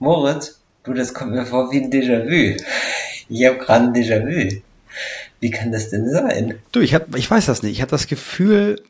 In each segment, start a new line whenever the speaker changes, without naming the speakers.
Moritz, du, das kommt mir vor wie ein Déjà-vu. Ich habe gerade ein Déjà-vu. Wie kann das denn sein?
Du, ich hab, ich weiß das nicht. Ich habe das Gefühl,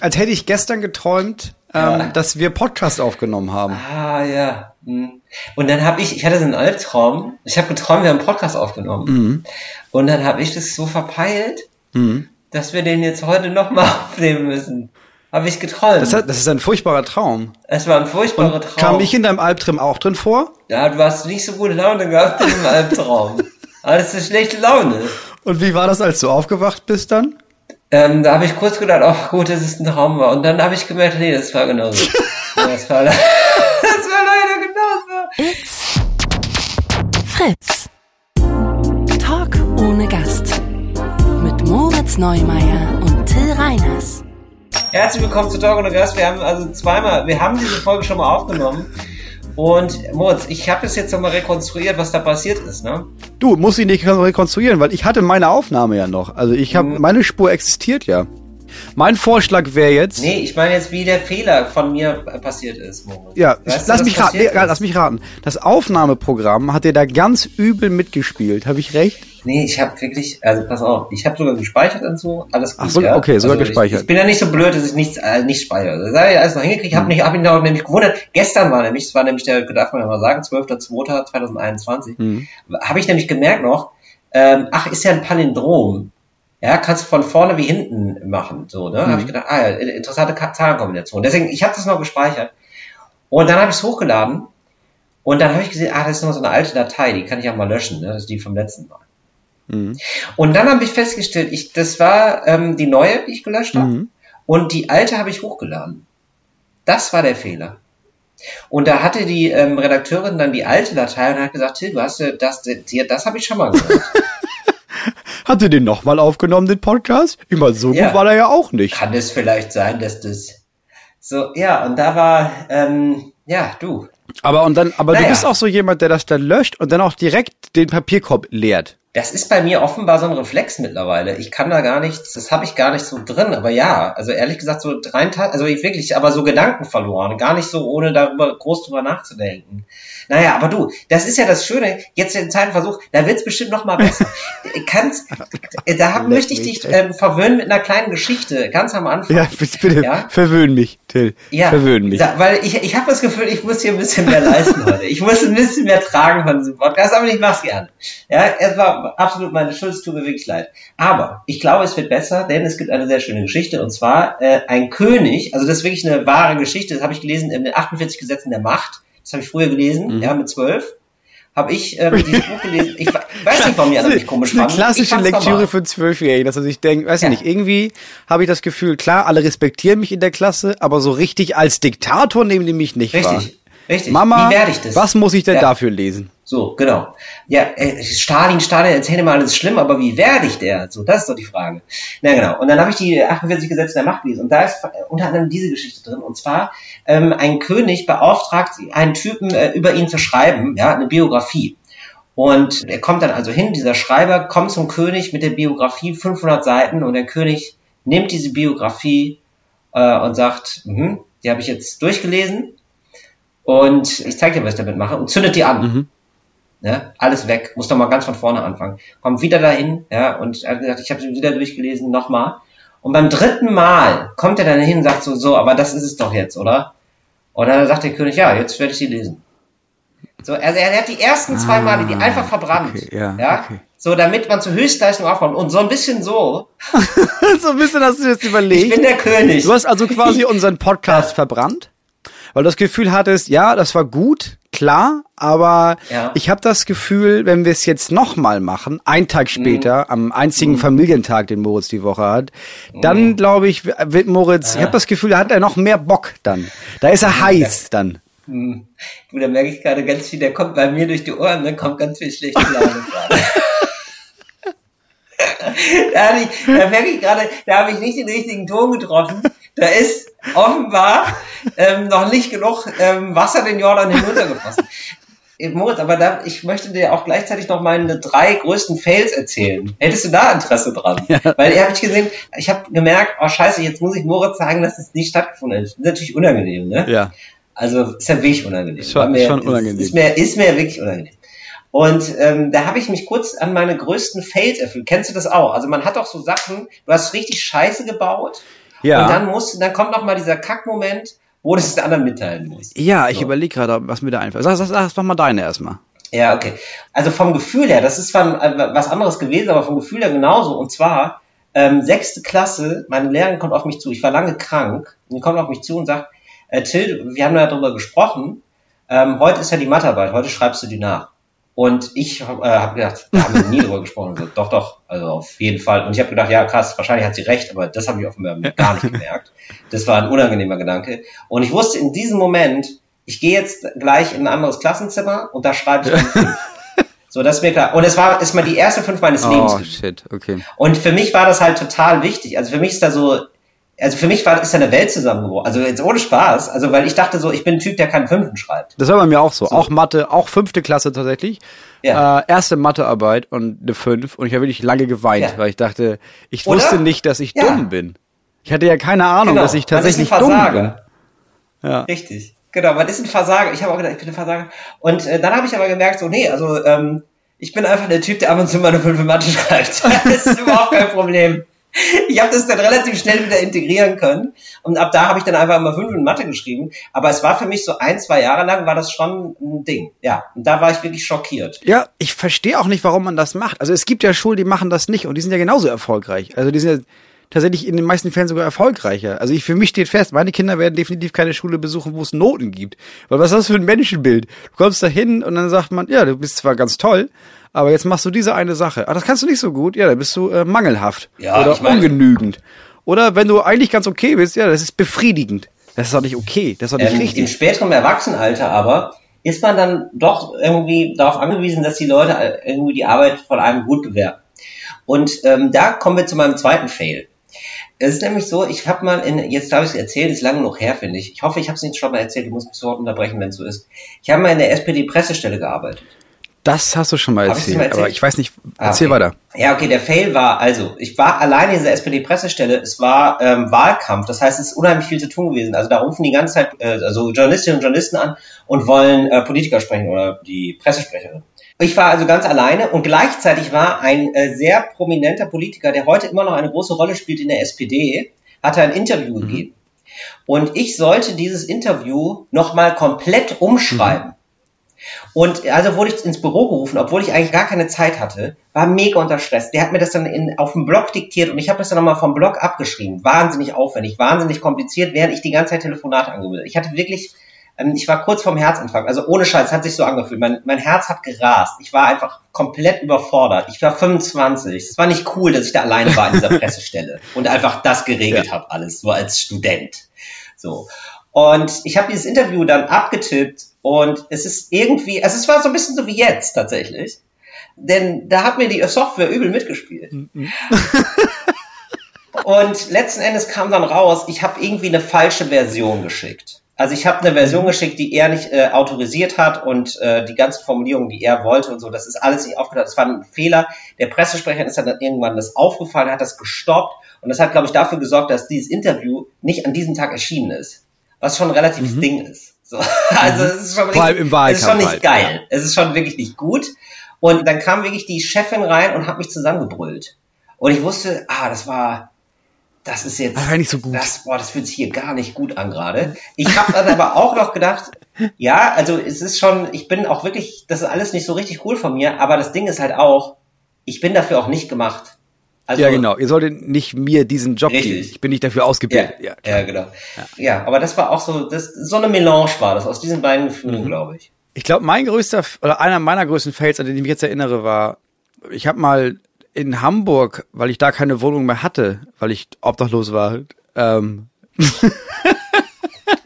als hätte ich gestern geträumt, ähm,
Ja.
dass wir Podcast aufgenommen haben.
Ah, ja. Hm. Und dann habe ich, ich hatte so einen Albtraum. Ich habe geträumt, wir haben einen Podcast aufgenommen.
Mhm.
Und dann habe ich das so verpeilt,
Mhm.
dass wir den jetzt heute nochmal aufnehmen müssen. Habe ich geträumt.
Das, hat- das ist ein furchtbarer Traum.
es war ein furchtbarer
Und
Traum.
kam ich in deinem Albtraum auch drin vor?
Ja, du hast nicht so gute Laune gehabt in dem Albtraum. Alles ist schlechte Laune.
Und wie war das, als du aufgewacht bist dann?
Ähm, da habe ich kurz gedacht, ach gut, dass es ein Traum war. Und dann habe ich gemerkt, nee, das war genauso. Das, war, das war leider genauso.
It's Fritz. Talk ohne Gast. Mit Moritz Neumeier und Till Reiners.
Herzlich willkommen zu Talk ohne Gast. Wir haben also zweimal, wir haben diese Folge schon mal aufgenommen. Und Moritz, ich habe es jetzt nochmal rekonstruiert, was da passiert ist, ne?
Du, musst ihn nicht rekonstruieren, weil ich hatte meine Aufnahme ja noch. Also ich habe,
Mhm.
meine Spur existiert ja. Mein Vorschlag wäre jetzt,
Nee, ich meine jetzt, wie der Fehler von mir passiert ist, Moritz.
ja,
du,
lass mich raten, nee, lass mich raten. Das Aufnahmeprogramm hat dir da ganz übel mitgespielt. Habe ich recht?
Nee, ich habe wirklich, also pass auf, ich habe sogar gespeichert und so, alles gut.
Ach so,
ja?
okay, sogar
also
gespeichert.
Ich, ich bin ja nicht so blöd, dass ich nichts äh, nicht speichere. Das habe ich alles noch hingekriegt. Ich habe mich, hab mich noch nämlich gewundert. Gestern war nämlich, das war nämlich der, darf man ja mal sagen, 12.02.2021,
Mhm.
habe ich nämlich gemerkt noch, ähm, ach, ist ja ein Palindrom. Ja, kannst du von vorne wie hinten machen, so, ne?
Mhm.
Habe ich gedacht, ah ja, interessante Zahlenkombination. Deswegen, ich habe das noch gespeichert. Und dann habe ich es hochgeladen und dann habe ich gesehen, ah, das ist noch so eine alte Datei, die kann ich ja mal löschen, ne? Das ist die vom letzten Mal.
Mhm.
Und dann habe ich festgestellt, ich, das war ähm, die neue, die ich gelöscht habe.
Mhm.
Und die alte habe ich hochgeladen. Das war der Fehler. Und da hatte die ähm, Redakteurin dann die alte Datei und hat gesagt, Till, du hast ja das, das, das habe ich schon mal gehört.
Hat ihr den nochmal aufgenommen, den Podcast? Meine, so
Ja.
gut war er ja auch nicht.
Kann es vielleicht sein, dass das so, ja, und da war, ähm, ja, du.
Aber und dann, aber du
Naja.
bist auch so jemand, der das dann löscht und dann auch direkt den Papierkorb leert.
Das ist bei mir offenbar so ein Reflex mittlerweile. Ich kann da gar nichts, das habe ich gar nicht so drin, aber ja, also ehrlich gesagt, so rein, also ich wirklich, aber so Gedanken verloren, gar nicht so, ohne darüber groß drüber nachzudenken. Naja, aber du, das ist ja das Schöne, jetzt den zweiten Versuch, da wird's bestimmt noch mal besser. Kannst, da hab,
Leck
möchte ich dich ähm, verwöhnen mit einer kleinen Geschichte, ganz am Anfang.
Ja, bitte,
Ja?
verwöhn mich, Till.
Ja,
Verwöhn mich.
Da, weil ich, ich habe das Gefühl, ich muss hier ein bisschen mehr leisten heute. Ich muss ein bisschen mehr tragen von diesem Podcast, aber ich mach's gerne. Ja, es war absolut meine Schuld, es tut mir wirklich leid. Aber ich glaube, es wird besser, denn es gibt eine sehr schöne Geschichte und zwar äh, ein König, also das ist wirklich eine wahre Geschichte, das habe ich gelesen in den 48 Gesetzen der Macht. Das habe ich früher gelesen,
Mhm.
ja, mit zwölf. Habe ich ähm, dieses Buch gelesen. Ich we- weiß nicht, warum die anderen mich komisch
das ist eine
fanden.
Klassische Lektüre für Zwölfjährige, dass er sich denkt, weiß ich
Ja.
nicht, irgendwie habe ich das Gefühl, klar, alle respektieren mich in der Klasse, aber so richtig als Diktator nehmen die mich nicht wahr.
Richtig, richtig.
Mama,
Wie werde ich das?
was muss ich denn
Ja.
dafür lesen?
So, genau. Ja, äh, Stalin, Stalin, erzähl dir mal alles schlimm, aber wie werde ich der? So, das ist doch die Frage. Na genau. Und dann habe ich die 48 Gesetze der Macht gelesen und da ist äh, unter anderem diese Geschichte drin. Und zwar, ähm, ein König beauftragt einen Typen, äh, über ihn zu schreiben, ja, eine Biografie. Und er kommt dann also hin, dieser Schreiber kommt zum König mit der Biografie, 500 Seiten, und der König nimmt diese Biografie äh, und sagt, mhm, die habe ich jetzt durchgelesen und ich zeige dir, was ich damit mache, und zündet die an.
Mhm.
Ne? Alles weg, muss doch mal ganz von vorne anfangen. Kommt wieder dahin, ja, und er hat gesagt, ich habe sie wieder durchgelesen, nochmal. Und beim dritten Mal kommt er dann hin und sagt so, so, aber das ist es doch jetzt, oder? Und dann sagt der König, ja, jetzt werde ich sie lesen. So, also er hat die ersten zwei Male die einfach verbrannt.
okay, ja, okay.
So, damit man zur Höchstleistung aufkommt. Und so ein bisschen so,
so ein bisschen hast du jetzt
ich
überlegt.
bin der König.
Du hast also quasi unseren Podcast verbrannt, weil du das Gefühl hattest, ja, das war gut, klar, aber
Ja.
ich habe das Gefühl, wenn wir es jetzt nochmal machen, einen Tag später,
Mhm.
am einzigen Familientag, den Moritz die Woche hat, dann glaube ich, wird Moritz, ich habe das Gefühl, da hat er noch mehr Bock dann. Da ist er heiß dann.
Du, da merke ich gerade ganz viel, der kommt bei mir durch die Ohren, dann kommt ganz viel schlechte Laune gerade. da, hatte ich, da merke ich gerade, da habe ich nicht den richtigen Ton getroffen. Da ist offenbar ähm, noch nicht genug ähm, Wasser den Jordan hinuntergeflossen. Äh, Moritz, aber da, ich möchte dir auch gleichzeitig noch meine drei größten Fails erzählen. Hättest du da Interesse dran? Weil ihr habt ich gesehen, ich habe gemerkt, oh scheiße, jetzt muss ich Moritz sagen, dass es nicht stattgefunden ist. Das ist natürlich unangenehm, ne?
Ja.
Also ist ja wirklich unangenehm.
Schon,
mir,
schon unangenehm.
Ist mir, ist mir wirklich unangenehm. Und ähm, da habe ich mich kurz an meine größten Fails erfüllt. Kennst du das auch? Also man hat doch so Sachen, du hast richtig Scheiße gebaut
Ja.
und dann muss, dann kommt noch mal dieser Kackmoment, wo du es den anderen mitteilen musst.
Ja, ich
So.
überlege gerade, was mir da einfällt. Sag, sag, sag, sag mal deine erstmal.
Ja, okay. Also vom Gefühl her, das ist zwar äh, was anderes gewesen, aber vom Gefühl her genauso. Und zwar, ähm, sechste Klasse, meine Lehrerin kommt auf mich zu, ich war lange krank, und die kommt auf mich zu und sagt, äh, Till, wir haben ja darüber gesprochen, ähm, heute ist ja die Mathearbeit, heute schreibst du die nach. Und ich äh, habe gedacht, da haben wir nie drüber gesprochen. So, doch, doch, also auf jeden Fall. Und ich habe gedacht, ja krass, wahrscheinlich hat sie recht, aber das habe ich offenbar gar nicht gemerkt. Das war ein unangenehmer Gedanke. Und ich wusste in diesem Moment, ich gehe jetzt gleich in ein anderes Klassenzimmer und da schreibe ich fünf. So, das ist mir klar. Und es war ist mal die erste fünf meines Lebens.
Oh, shit, okay.
Und für mich war das halt total wichtig. Also für mich ist da so, also für mich war ist da eine Welt zusammengebrochen. Also jetzt ohne Spaß. Also weil ich dachte so, ich bin ein Typ, der keinen Fünften schreibt.
Das war bei mir auch so. Auch Mathe, auch fünfte Klasse tatsächlich.
Ja.
Äh, erste Mathearbeit und eine fünf. Und ich habe wirklich lange geweint,
Ja.
weil ich dachte, ich
Oder?
wusste nicht, dass ich
Ja.
dumm bin. Ich hatte ja keine Ahnung,
Genau.
dass ich tatsächlich dumm bin.
Versager.
Ja.
Richtig. Genau, man ist ein Versager. Ich habe auch gedacht, ich bin ein Versager. Und äh, dann habe ich aber gemerkt, so, nee, also ähm, ich bin einfach der Typ, der ab und zu mal eine 5 in Mathe schreibt. das ist überhaupt kein Problem. Ich habe das dann relativ schnell wieder integrieren können. Und ab da habe ich dann einfach immer 5 in Mathe geschrieben. Aber es war für mich so ein, zwei Jahre lang war das schon ein Ding. Ja, und da war ich wirklich schockiert.
Ja, ich verstehe auch nicht, warum man das macht. Also es gibt ja Schulen, die machen das nicht und die sind ja genauso erfolgreich. Also die sind ja tatsächlich in den meisten Fällen sogar erfolgreicher. Also ich, für mich steht fest, meine Kinder werden definitiv keine Schule besuchen, wo es Noten gibt. Weil was ist das für ein Menschenbild? Du kommst da hin und dann sagt man, ja, du bist zwar ganz toll, aber jetzt machst du diese eine Sache. Ah, das kannst du nicht so gut. Ja, dann bist du äh, mangelhaft
Ja,
oder
ich meine-
ungenügend. Oder wenn du eigentlich ganz okay bist, ja, das ist befriedigend. Das ist doch nicht okay, das ist doch nicht
Ähm, Im
richtig.
späteren Erwachsenenalter aber ist man dann doch irgendwie darauf angewiesen, dass die Leute äh, irgendwie die Arbeit von einem gut bewerten. Und ähm, da kommen wir zu meinem zweiten Fail. Es ist nämlich so, ich habe mal in, jetzt habe ich es erzählt, ist lange noch her, finde ich. Ich hoffe, ich habe es nicht schon mal erzählt, du musst mich sofort unterbrechen, wenn es so ist. Ich habe mal in der SPD-Pressestelle gearbeitet.
Das hast du schon mal erzählt,
mal erzählt?
aber ich weiß nicht,
Ah,
erzähl
okay.
weiter.
Ja, okay, der Fail war, also, ich war alleine in dieser SPD-Pressestelle, es war ähm, Wahlkampf, das heißt, es ist unheimlich viel zu tun gewesen. Also da rufen die ganze Zeit äh, also Journalistinnen und Journalisten an und wollen äh, Politiker sprechen oder die Pressesprecherin. Ich war also ganz alleine und gleichzeitig war ein äh, sehr prominenter Politiker, der heute immer noch eine große Rolle spielt in der SPD, hatte ein Interview gegeben. Und ich sollte dieses Interview nochmal komplett umschreiben. Und also wurde ich ins Büro gerufen, obwohl ich eigentlich gar keine Zeit hatte, war mega unter Stress. Der hat mir das dann in, auf dem Blog diktiert und ich habe das dann nochmal vom Blog abgeschrieben. Wahnsinnig aufwendig, wahnsinnig kompliziert, während ich die ganze Zeit Telefonate angehört Ich hatte wirklich, ähm, ich war kurz vorm Herzanfang. Also ohne Scheiß, hat sich so angefühlt. Mein, mein Herz hat gerast. Ich war einfach komplett überfordert. Ich war 25. Es war nicht cool, dass ich da alleine war in dieser Pressestelle und einfach das geregelt habe, alles, so als Student. So. Und ich habe dieses Interview dann abgetippt und es ist irgendwie, also es war so ein bisschen so wie jetzt tatsächlich. Denn da hat mir die Software übel mitgespielt. und letzten Endes kam dann raus, ich habe irgendwie eine falsche Version geschickt. Also ich habe eine Version geschickt, die er nicht äh, autorisiert hat und äh, die ganzen Formulierungen, die er wollte und so, das ist alles nicht aufgetaucht. Das war ein Fehler. Der Pressesprecher ist dann irgendwann das aufgefallen, hat das gestoppt und das hat, glaube ich, dafür gesorgt, dass dieses Interview nicht an diesem Tag erschienen ist. Was schon relativ mhm. Ding ist. So. Also es ist schon,
Wahlkampf
es ist schon nicht
halt,
geil.
ja.
Es ist schon wirklich nicht gut. Und dann kam wirklich die Chefin rein und hat mich zusammengebrüllt. Und ich wusste, ah, das war, das ist jetzt,
war nicht so gut.
das, boah, das fühlt sich hier gar nicht gut an gerade. Ich habe dann aber auch noch gedacht, ja, also es ist schon, ich bin auch wirklich, das ist alles nicht so richtig cool von mir, aber das Ding ist halt auch, ich bin dafür auch nicht gemacht. Also,
ja, genau. Ihr solltet nicht mir diesen Job
Richtig.
geben. Ich bin nicht dafür
Ja,
ausgebildet.
ja,
klar.
genau. Ja. aber das war auch so, das, so eine Melange war das aus diesen beiden Gefühlen, glaube ich.
Ich glaube, mein größter oder einer meiner größten Fails, an den ich mich jetzt erinnere, war, ich habe mal in Hamburg, weil ich da keine Wohnung mehr hatte, weil ich obdachlos war, ähm,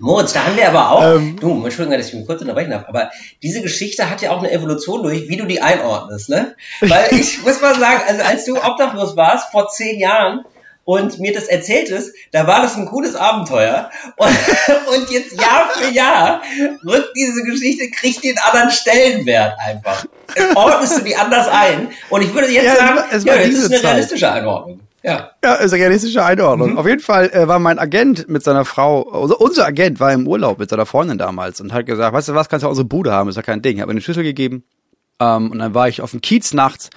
Moritz, da haben wir aber auch,
Ähm.
du, Entschuldigung, dass ich mich kurz unterbrechen darf, aber diese Geschichte hat ja auch eine Evolution durch, wie du die einordnest, ne? Weil ich muss mal sagen, also als du obdachlos warst, vor zehn Jahren, und mir das erzähltest, da war das ein cooles Abenteuer. Und, und jetzt Jahr für Jahr rückt diese Geschichte, kriegt den anderen Stellenwert einfach. Ordnest du die anders ein. Und ich würde jetzt
Ja, es
sagen,
war- es
ja,
war
das ist eine
Zeit.
realistische Einordnung. Ja.
Ja, ist eine realistische Einordnung. Auf jeden Fall äh, war mein Agent mit seiner Frau, also unser Agent war im Urlaub mit seiner Freundin damals und hat gesagt, weißt du was, kannst du auch unsere Bude haben, ist ja kein Ding. Hat mir eine Schlüssel gegeben ähm, und dann war ich auf dem Kiez nachts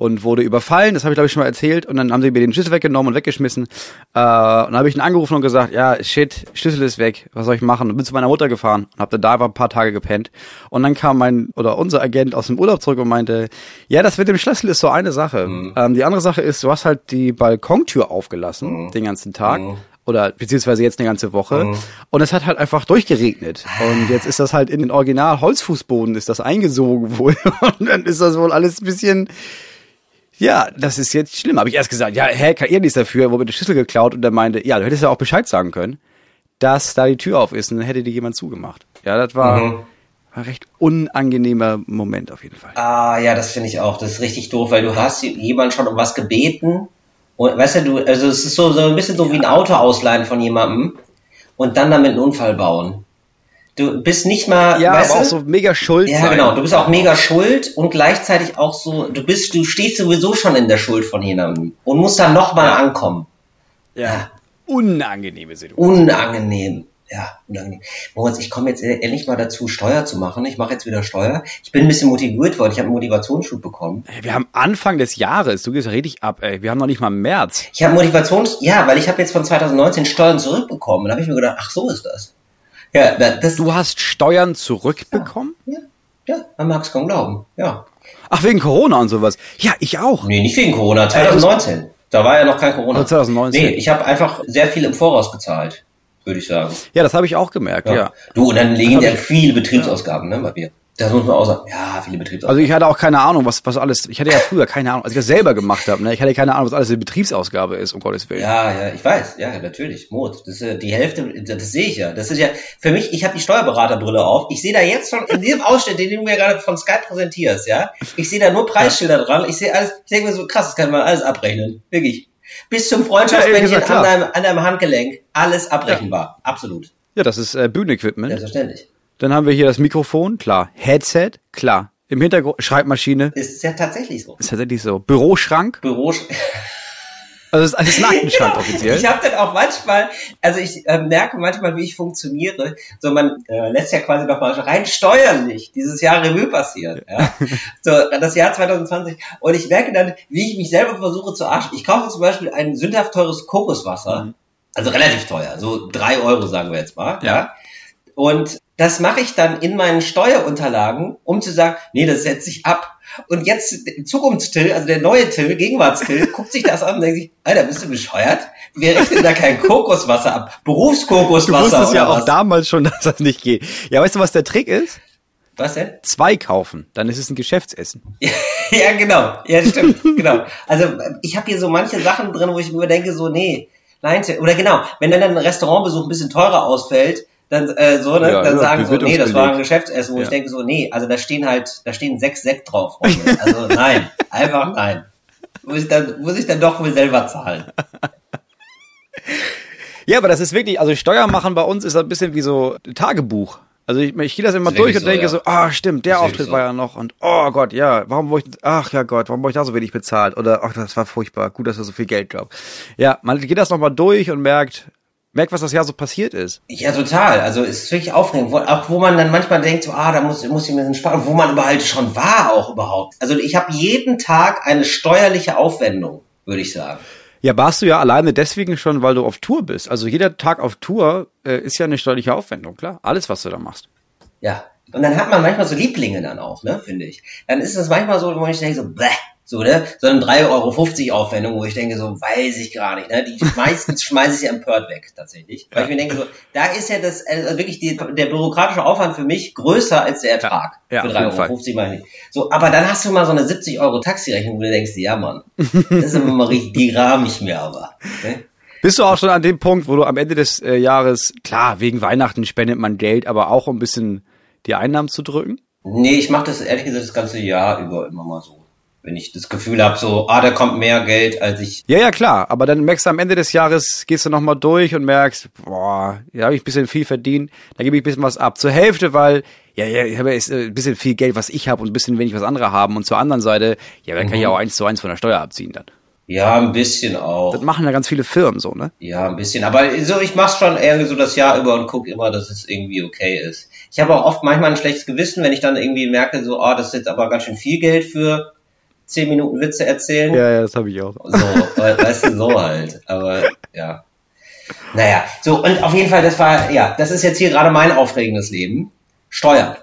und wurde überfallen, das habe ich glaube ich schon mal erzählt. Und dann haben sie mir den Schlüssel weggenommen und weggeschmissen. Äh, und dann habe ich ihn angerufen und gesagt, ja shit, Schlüssel ist weg, was soll ich machen? Und bin zu meiner Mutter gefahren und habe da einfach ein paar Tage gepennt. Und dann kam mein oder unser Agent aus dem Urlaub zurück und meinte, ja das mit dem Schlüssel ist so eine Sache, ähm, die andere Sache ist, du hast halt die Balkontür aufgelassen den ganzen Tag oder beziehungsweise jetzt eine ganze Woche. Und es hat halt einfach durchgeregnet. Und jetzt ist das halt in den Original Holzfußboden ist das eingesogen wohl. Und dann ist das wohl alles ein bisschen ja, das ist jetzt schlimm. Habe ich erst gesagt, ja, hä, kann ihr nichts dafür, wurde der Schlüssel geklaut und er meinte, ja, du hättest ja auch Bescheid sagen können, dass da die Tür auf ist und dann hätte dir jemand zugemacht. Ja, das war,
Mhm.
ein recht unangenehmer Moment auf jeden Fall.
Ah, ja, das finde ich auch. Das ist richtig doof, weil du hast jemand schon um was gebeten. Und weißt du, du, also es ist so, so ein bisschen so wie ein Auto ausleihen von jemandem und dann damit einen Unfall bauen. Du bist nicht mal,
Ja,
weißt
aber
du?
auch so mega schuld
ja,
sein.
genau. Du bist auch mega schuld und gleichzeitig auch so, du bist, du stehst sowieso schon in der Schuld von jemandem und musst dann nochmal
Ja.
ankommen.
Ja. Unangenehme Situation.
Unangenehm. Ja, unangenehm. Moritz, ich komme jetzt endlich mal dazu, Steuer zu machen. Ich mache jetzt wieder Steuer. Ich bin ein bisschen motiviert worden. Ich habe einen Motivationsschub bekommen.
Wir haben Anfang des Jahres, du gehst richtig ab, ey. Wir haben noch nicht mal März.
Ich habe Motivations... Ja, weil ich habe jetzt von 2019 Steuern zurückbekommen. Da habe ich mir gedacht, ach, so ist das. Ja, da- das...
Du hast Steuern zurückbekommen?
Ja, ja man mag es kaum glauben. Ja.
Ach, wegen Corona und sowas. Ja, ich auch.
Nee, nicht wegen Corona. 2019. Da war ja noch kein Corona.
Also 2019.
Nee, ich habe einfach sehr viel im Voraus gezahlt, würde ich sagen.
Ja, das habe ich auch gemerkt, ja.
Du, und dann liegen
Hab
ja viele Betriebsausgaben, ne, bei mir. Das muss man auch sagen. Ja, viele Betriebsausgaben.
Also ich hatte auch keine Ahnung, was, was alles, ich hatte ja früher keine Ahnung, als ich das selber gemacht habe, ne? ich hatte keine Ahnung, was alles eine Betriebsausgabe ist, um Gottes Willen.
Ja, ja, ich weiß, ja, natürlich, Mut. Das ist ja die Hälfte, das sehe ich ja. Das ist ja, für mich, ich habe die Steuerberaterbrille auf. Ich sehe da jetzt schon in diesem Ausschnitt, den du mir gerade von Skype präsentierst, ja, ich sehe da nur Preisschilder dran. Ich sehe alles, ich denke mir so, krass, das kann man alles abrechnen. Wirklich. Bis zum
Ja,
Freundschaftsbändchen
gesagt,
an, deinem, an deinem Handgelenk, alles abrechenbar. Absolut.
Ja, das ist äh, Bühnenequipment.
Selbstverständlich.
Dann haben wir hier das Mikrofon, klar. Headset, klar. Im Hintergrund Schreibmaschine,
Ist ja tatsächlich so.
ist tatsächlich so. Büroschrank,
Büro.
also es ist, ist ein Aktenschrank
Genau.
offiziell.
Ich habe dann auch manchmal, also ich äh, merke manchmal, wie ich funktioniere. So, man äh, lässt ja quasi noch mal rein steuerlich dieses Jahr Revue passieren. Ja? So, das Jahr 2020. Und ich merke dann, wie ich mich selber versuche zu arschen. Ich kaufe zum Beispiel ein sündhaft teures Kokoswasser.
Mhm.
Also relativ teuer. So drei Euro, sagen wir jetzt mal.
Ja.
ja? Und das mache ich dann in meinen Steuerunterlagen, um zu sagen, nee, das setzt sich ab. Und jetzt Zukunftstill, also der neue Till, Gegenwartstill, guckt sich das an und denkt sich, Alter, bist du bescheuert? Wir rechnen da kein Kokoswasser ab.
Du
Berufskokoswasser
wusstest ja
oder
auch
was?
damals schon, dass das nicht geht. Ja, weißt du, was der Trick ist?
Was denn?
Zwei kaufen, dann ist es ein Geschäftsessen.
Ja, genau. Ja, stimmt. genau. Also ich habe hier so manche Sachen drin, wo ich mir denke, so, nee, nein, oder genau, wenn dann ein Restaurantbesuch ein bisschen teurer ausfällt, dann äh, so, ne,
Ja,
dann
ja,
sagen so, nee, das war ein. Geschäftsessen, wo
Ja.
ich denke so, nee, also da stehen halt, da stehen sechs Sekt drauf. Also nein, einfach nein. Muss ich dann, muss ich dann doch wohl selber zahlen.
Ja, aber das ist wirklich, also Steuer machen bei uns ist ein bisschen wie so Tagebuch. Also ich, ich gehe das immer
Ist
durch und denke
so,
so, ah, stimmt, der
wirklich
Auftritt
so.
war ja noch und oh Gott, ja, warum wurde ich, ach ja Gott, warum wurde ich da so wenig bezahlt? Oder ach, das war furchtbar, gut, dass er so viel Geld gab. Ja, man geht das nochmal durch und merkt, merkt, was das Jahr so passiert ist.
Ja, total. Also es ist wirklich aufregend. Wo, auch wo man dann manchmal denkt, so, ah, da muss, muss ich mir ein sparen, wo man überall schon war auch überhaupt. Also ich habe jeden Tag eine steuerliche Aufwendung, würde ich sagen.
Ja, warst du ja alleine deswegen schon, weil du auf Tour bist. Also jeder Tag auf Tour äh, ist ja eine steuerliche Aufwendung, klar. Alles, was du da machst.
Ja. Und dann hat man manchmal so Lieblinge dann auch, ne, finde ich. Dann ist es manchmal so, wo ich denke so, bleh, so, ne, so eine 3,50 Euro Aufwendung, wo ich denke so, weiß ich gar nicht, ne, die meistens schmeiße ich ja empört weg, tatsächlich. Weil ich mir denke so, da ist ja das, also wirklich die, der bürokratische Aufwand für mich größer als der Ertrag.
Ja,
für
auf jeden
3,50 Euro, meine ich. So, aber dann hast du mal so eine 70 Euro Taxirechnung, wo du denkst, ja, Mann, das ist aber mal richtig, die rahm ich mir aber, ne?
Bist du auch schon an dem Punkt, wo du am Ende des äh, Jahres, klar, wegen Weihnachten spendet man Geld, aber auch um ein bisschen die Einnahmen zu drücken?
Nee, ich mache das ehrlich gesagt das ganze Jahr über immer mal so. Wenn ich das Gefühl habe, so, ah, da kommt mehr Geld, als ich.
Ja, ja, klar. Aber dann merkst du am Ende des Jahres, gehst du nochmal durch und merkst, boah, hier habe ich ein bisschen viel verdient, da gebe ich ein bisschen was ab. Zur Hälfte, weil, ja, ja, ich habe jetzt äh, ein bisschen viel Geld, was ich habe und ein bisschen wenig, was andere haben. Und zur anderen Seite, ja, dann kann ich auch eins zu eins von der Steuer abziehen dann.
Ja, ein bisschen auch.
Das machen ja ganz viele Firmen so, ne?
Ja, ein bisschen. Aber so, ich mach's schon irgendwie so das Jahr über und guck immer, dass es irgendwie okay ist. Ich habe auch oft manchmal ein schlechtes Gewissen, wenn ich dann irgendwie merke, so, oh, das ist jetzt aber ganz schön viel Geld für zehn Minuten Witze erzählen.
Ja, ja, das habe ich auch.
So, we- weißt du, so halt. Aber ja. Naja, so, und auf jeden Fall, das war, ja, das ist jetzt hier gerade mein aufregendes Leben. Steuern.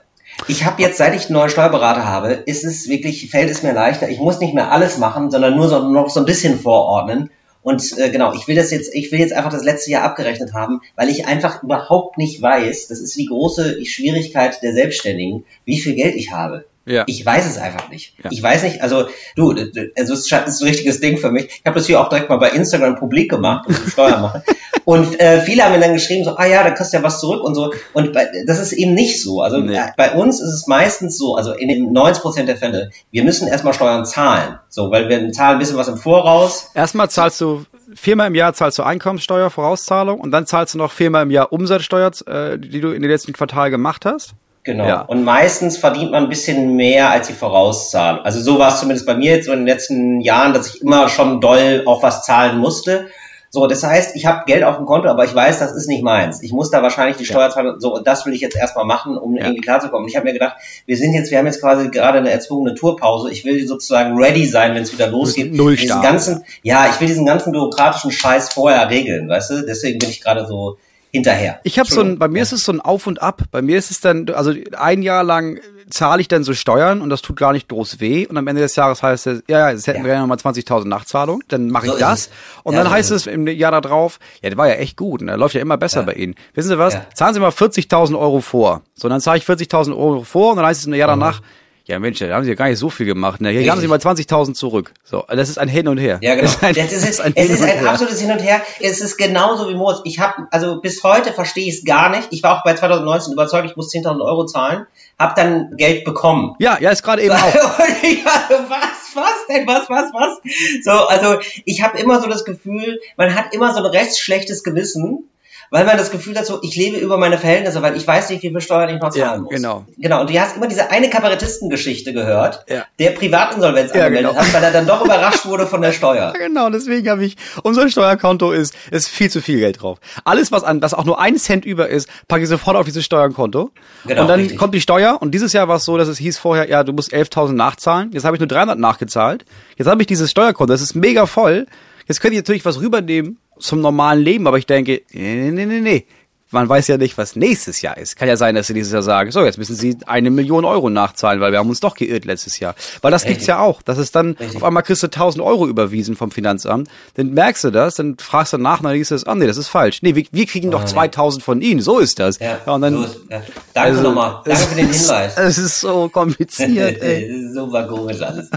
Ich habe jetzt, seit ich einen neuen Steuerberater habe, ist es wirklich, fällt es mir leichter. Ich muss nicht mehr alles machen, sondern nur so, noch so ein bisschen vorordnen. Und äh, genau, ich will das jetzt, ich will jetzt einfach das letzte Jahr abgerechnet haben, weil ich einfach überhaupt nicht weiß, das ist die große Schwierigkeit der Selbstständigen, wie viel Geld ich habe.
Ja.
Ich weiß es einfach nicht.
Ja.
Ich weiß nicht, also du, also es ist ein richtiges Ding für mich. Ich habe das hier auch direkt mal bei Instagram publik gemacht, und Steuern mache. Und äh, viele haben mir dann geschrieben, so, ah ja, da kriegst du ja was zurück und so. Und bei, das ist eben nicht so. Also
Nee.
äh, bei uns ist es meistens so, also in den 90 Prozent der Fälle, wir müssen erstmal Steuern zahlen. So, weil wir zahlen ein bisschen was im Voraus.
Erstmal zahlst du viermal im Jahr zahlst du Einkommenssteuer, Vorauszahlung und dann zahlst du noch viermal im Jahr Umsatzsteuer, äh, die du in den letzten Quartal gemacht hast.
Genau.
Ja.
Und meistens verdient man ein bisschen mehr als die Vorauszahlung. Also so war es zumindest bei mir jetzt so in den letzten Jahren, dass ich immer schon doll auch was zahlen musste. So, das heißt, ich habe Geld auf dem Konto, aber ich weiß, das ist nicht meins. Ich muss da wahrscheinlich die Steuer zahlen. So, und das will ich jetzt erstmal machen, um
Ja.
irgendwie klarzukommen. Und ich habe mir gedacht, wir sind jetzt, wir haben jetzt quasi gerade eine erzwungene Tourpause. Ich will sozusagen ready sein, wenn es wieder losgeht.
null
diesen ganzen, ja, ich will diesen ganzen bürokratischen Scheiß vorher regeln, weißt du? Deswegen bin ich gerade so hinterher.
Ich habe so ein, bei mir ist es so ein Auf und Ab. Bei mir ist es dann, also ein Jahr lang zahle ich dann so Steuern und das tut gar nicht groß weh. Und am Ende des Jahres heißt es, ja, ja, jetzt hätten
Ja.
wir ja nochmal 20.000 Nachzahlung. Dann mache ich
So
das. Und
Ja,
dann heißt es im Jahr darauf, ja, der war ja echt gut. Der läuft ja immer besser
Ja.
bei Ihnen. Wissen Sie was?
Ja.
Zahlen Sie mal 40.000 Euro vor. So, dann zahle ich 40.000 Euro vor und dann heißt es im Jahr danach, ja Mensch, da haben Sie ja gar nicht so viel gemacht. Ne? Hier haben Sie mal 20.000 zurück. So, das ist ein Hin und Her.
Ja, genau.
Das ist ein,
Das ist,
ist ein
es ist ein absolutes Hin und Her. Es ist genauso wie Moritz. Ich habe, also bis heute verstehe ich es gar nicht. Ich war auch bei 2019 überzeugt, ich muss 10.000 Euro zahlen, habe dann Geld bekommen.
Ja, ja, ist gerade eben auch.
Und ich war so, was, was denn, was, was, was? So, also ich habe immer so das Gefühl, man hat immer so ein recht schlechtes Gewissen, weil man das Gefühl hat, so, ich lebe über meine Verhältnisse, weil ich weiß nicht, wie viel Steuern ich noch zahlen
Ja,
muss.
genau.
Genau, und du hast immer diese eine Kabarettistengeschichte gehört,
Ja.
der Privatinsolvenz
Ja,
angemeldet
genau.
hat, weil er dann doch überrascht wurde von der Steuer.
Ja, Genau, deswegen habe ich, unser Steuerkonto ist, ist viel zu viel Geld drauf. Alles, was an, was auch nur ein Cent über ist, packe ich sofort auf dieses Steuerkonto.
Genau,
und dann
richtig.
kommt die Steuer und dieses Jahr war es so, dass es hieß vorher, ja, du musst 11.000 nachzahlen. Jetzt habe ich nur 300 nachgezahlt. Jetzt habe ich dieses Steuerkonto, das ist mega voll. Jetzt könnte ich natürlich was rübernehmen zum normalen Leben, aber ich denke, nee, nee, nee, nee. Man weiß ja nicht, was nächstes Jahr ist. Kann ja sein, dass sie dieses Jahr sagen, so, jetzt müssen sie eine Million Euro nachzahlen, weil wir haben uns doch geirrt letztes Jahr. Weil das gibt's ja auch. Das ist dann,
Richtig.
auf einmal kriegst du 1000 Euro überwiesen vom Finanzamt. Dann merkst du das, dann fragst du nach, und dann liest du es, ah, nee, das ist falsch. Nee, wir, wir kriegen doch
nee.
2000 von ihnen. So ist das.
Ja,
und dann,
so ist, ja. Danke
also,
nochmal. Danke für den Hinweis.
Es ist so kompliziert, ey.
Super komisch alles.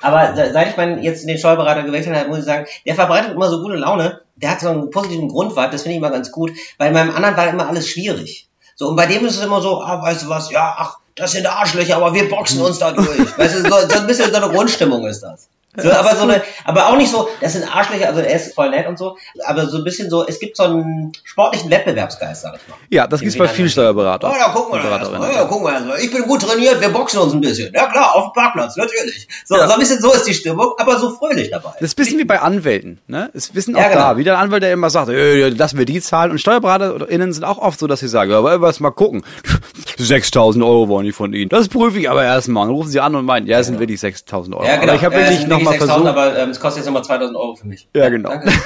Aber se- seit ich meinen jetzt den Steuerberater gewechselt habe, muss ich sagen, der verbreitet immer so gute Laune. Der hat so einen positiven Grundvibe, das finde ich immer ganz gut. Bei meinem anderen war immer alles schwierig. So, und bei dem ist es immer so, ah, weißt du was, ja, ach, das sind Arschlöcher, aber wir boxen uns da durch. Weißt du, so, so ein bisschen so eine Grundstimmung ist das. So, aber so eine, aber auch nicht so, das sind Arschlöcher, also er ist voll nett und so, aber so ein bisschen so, es gibt so einen sportlichen Wettbewerbsgeist, sag ich mal.
Ja, das gibt's bei vielen Steuerberatern.
Oh, da gucken wir das erstmal. Ja, gucken wir erstmal. Ich bin gut trainiert, wir boxen uns ein bisschen. Ja klar, auf dem Parkplatz, natürlich. So,
Ja.
so ein bisschen so ist die Stimmung, aber so fröhlich dabei.
Das ist ein bisschen wie bei Anwälten, ne? Es wissen
Ja,
auch
genau.
da, wie der Anwalt, der immer sagt, äh, lassen wir die zahlen. Und SteuerberaterInnen sind auch oft so, dass sie sagen, ja, aber was mal gucken. 6000 Euro wollen die von Ihnen. Das prüfe ich aber erstmal. Dann rufen sie an und meinen, ja, es sind wirklich 6000 Euro.
ja, genau.
Aber ich habe
Ja, es
wirklich
sind
nochmal
6000,
versucht.
Aber ähm, es kostet jetzt nochmal 2000 Euro für mich.
Ja, genau.
danke.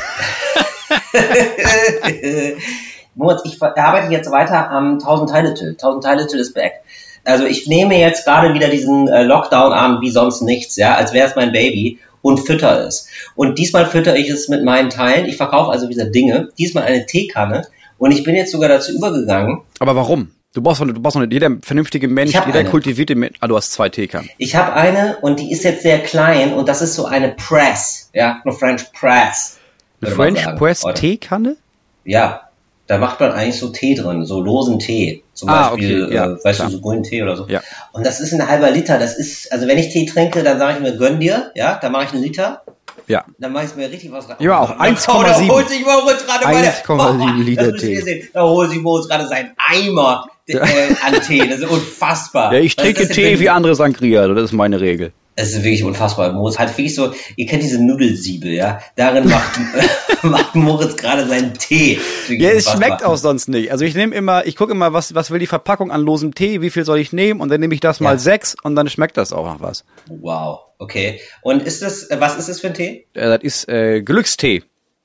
Moritz, ich arbeite jetzt weiter am 1000 Teile-Till. 1000 Teile-Till ist back. Also ich nehme jetzt gerade wieder diesen äh, Lockdown an wie sonst nichts, ja, als wäre es mein Baby und fütter es. Und diesmal fütter ich es mit meinen Teilen. Ich verkaufe also diese Dinge. Diesmal eine Teekanne. Und ich bin jetzt sogar dazu übergegangen,
Aber warum? Du brauchst doch, du brauchst doch, jeder vernünftige Mensch, jeder
eine.
kultivierte Mensch, ah, du hast zwei Teekannen.
Ich habe eine und die ist jetzt sehr klein und das ist so eine Press, ja, eine French Press.
Eine French. Press Teekanne?
Ja, da macht man eigentlich so Tee drin, so losen Tee. Zum
Ah,
Beispiel,
okay, ja,
äh, weißt
klar.
du, so grünen Tee oder so.
Ja.
Und das ist ein halber Liter. Das ist, also wenn ich Tee trinke, dann sage ich mir, gönn dir, ja, dann mache ich einen Liter.
Ja.
Dann mache ich mir richtig was rein.
War auch
Da-
1,7.
Da holt sich Moritz gerade meine-
1,7 Liter Tee.
Da holt sich Moritz gerade seinen Eimer äh, an Tee. Das ist unfassbar.
Ja, ich trinke Tee wie andere Sangria, das ist meine Regel.
Es ist wirklich unfassbar. Moritz hat wirklich so, ihr kennt diese Nudelsiebe, ja? Darin macht, macht Moritz gerade seinen Tee.
Ja, es schmeckt auch sonst nicht. Also ich nehme immer, ich gucke immer, was, was will die Verpackung an losem Tee, wie viel soll ich nehmen und dann nehme ich das
Ja.
mal sechs und dann schmeckt das auch noch was.
Wow, okay. Und ist das, äh, was ist das für ein Tee?
Äh, das ist äh, Glückstee.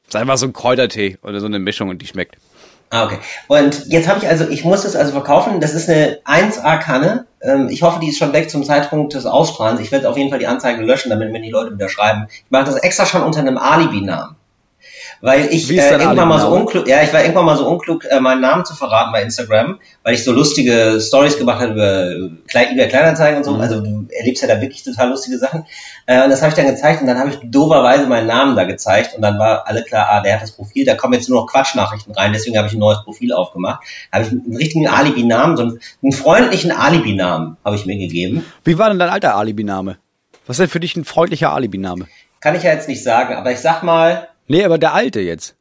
Das ist einfach so ein Kräutertee oder so eine Mischung und die schmeckt.
Ah, okay. Und jetzt habe ich also, ich muss das also verkaufen. Das ist eine 1A-Kanne. Ähm, ich hoffe, die ist schon weg zum Zeitpunkt des Ausstrahlens. Ich werde auf jeden Fall die Anzeige löschen, damit mir die Leute wieder schreiben. Ich mache das extra schon unter einem Alibi-Namen. Weil ich äh, irgendwann mal so unklug, ja, ich war irgendwann mal so unklug, äh, meinen Namen zu verraten bei Instagram, weil ich so lustige Stories gemacht habe über, Klei- über Kleinanzeigen und so.
Mhm.
Also du erlebst ja da wirklich total lustige Sachen. Äh, und das habe ich dann gezeigt und dann habe ich doverweise meinen Namen da gezeigt und dann war alle klar, ah, der hat das Profil, da kommen jetzt nur noch Quatschnachrichten rein, deswegen habe ich ein neues Profil aufgemacht. Habe ich einen richtigen Alibi-Namen, so einen, einen freundlichen Alibi-Namen habe ich mir gegeben.
Wie war denn dein alter Alibi-Name? Was ist denn für dich ein freundlicher Alibi-Name?
Kann ich ja jetzt nicht sagen, aber ich sag mal,
Nee, aber der alte jetzt.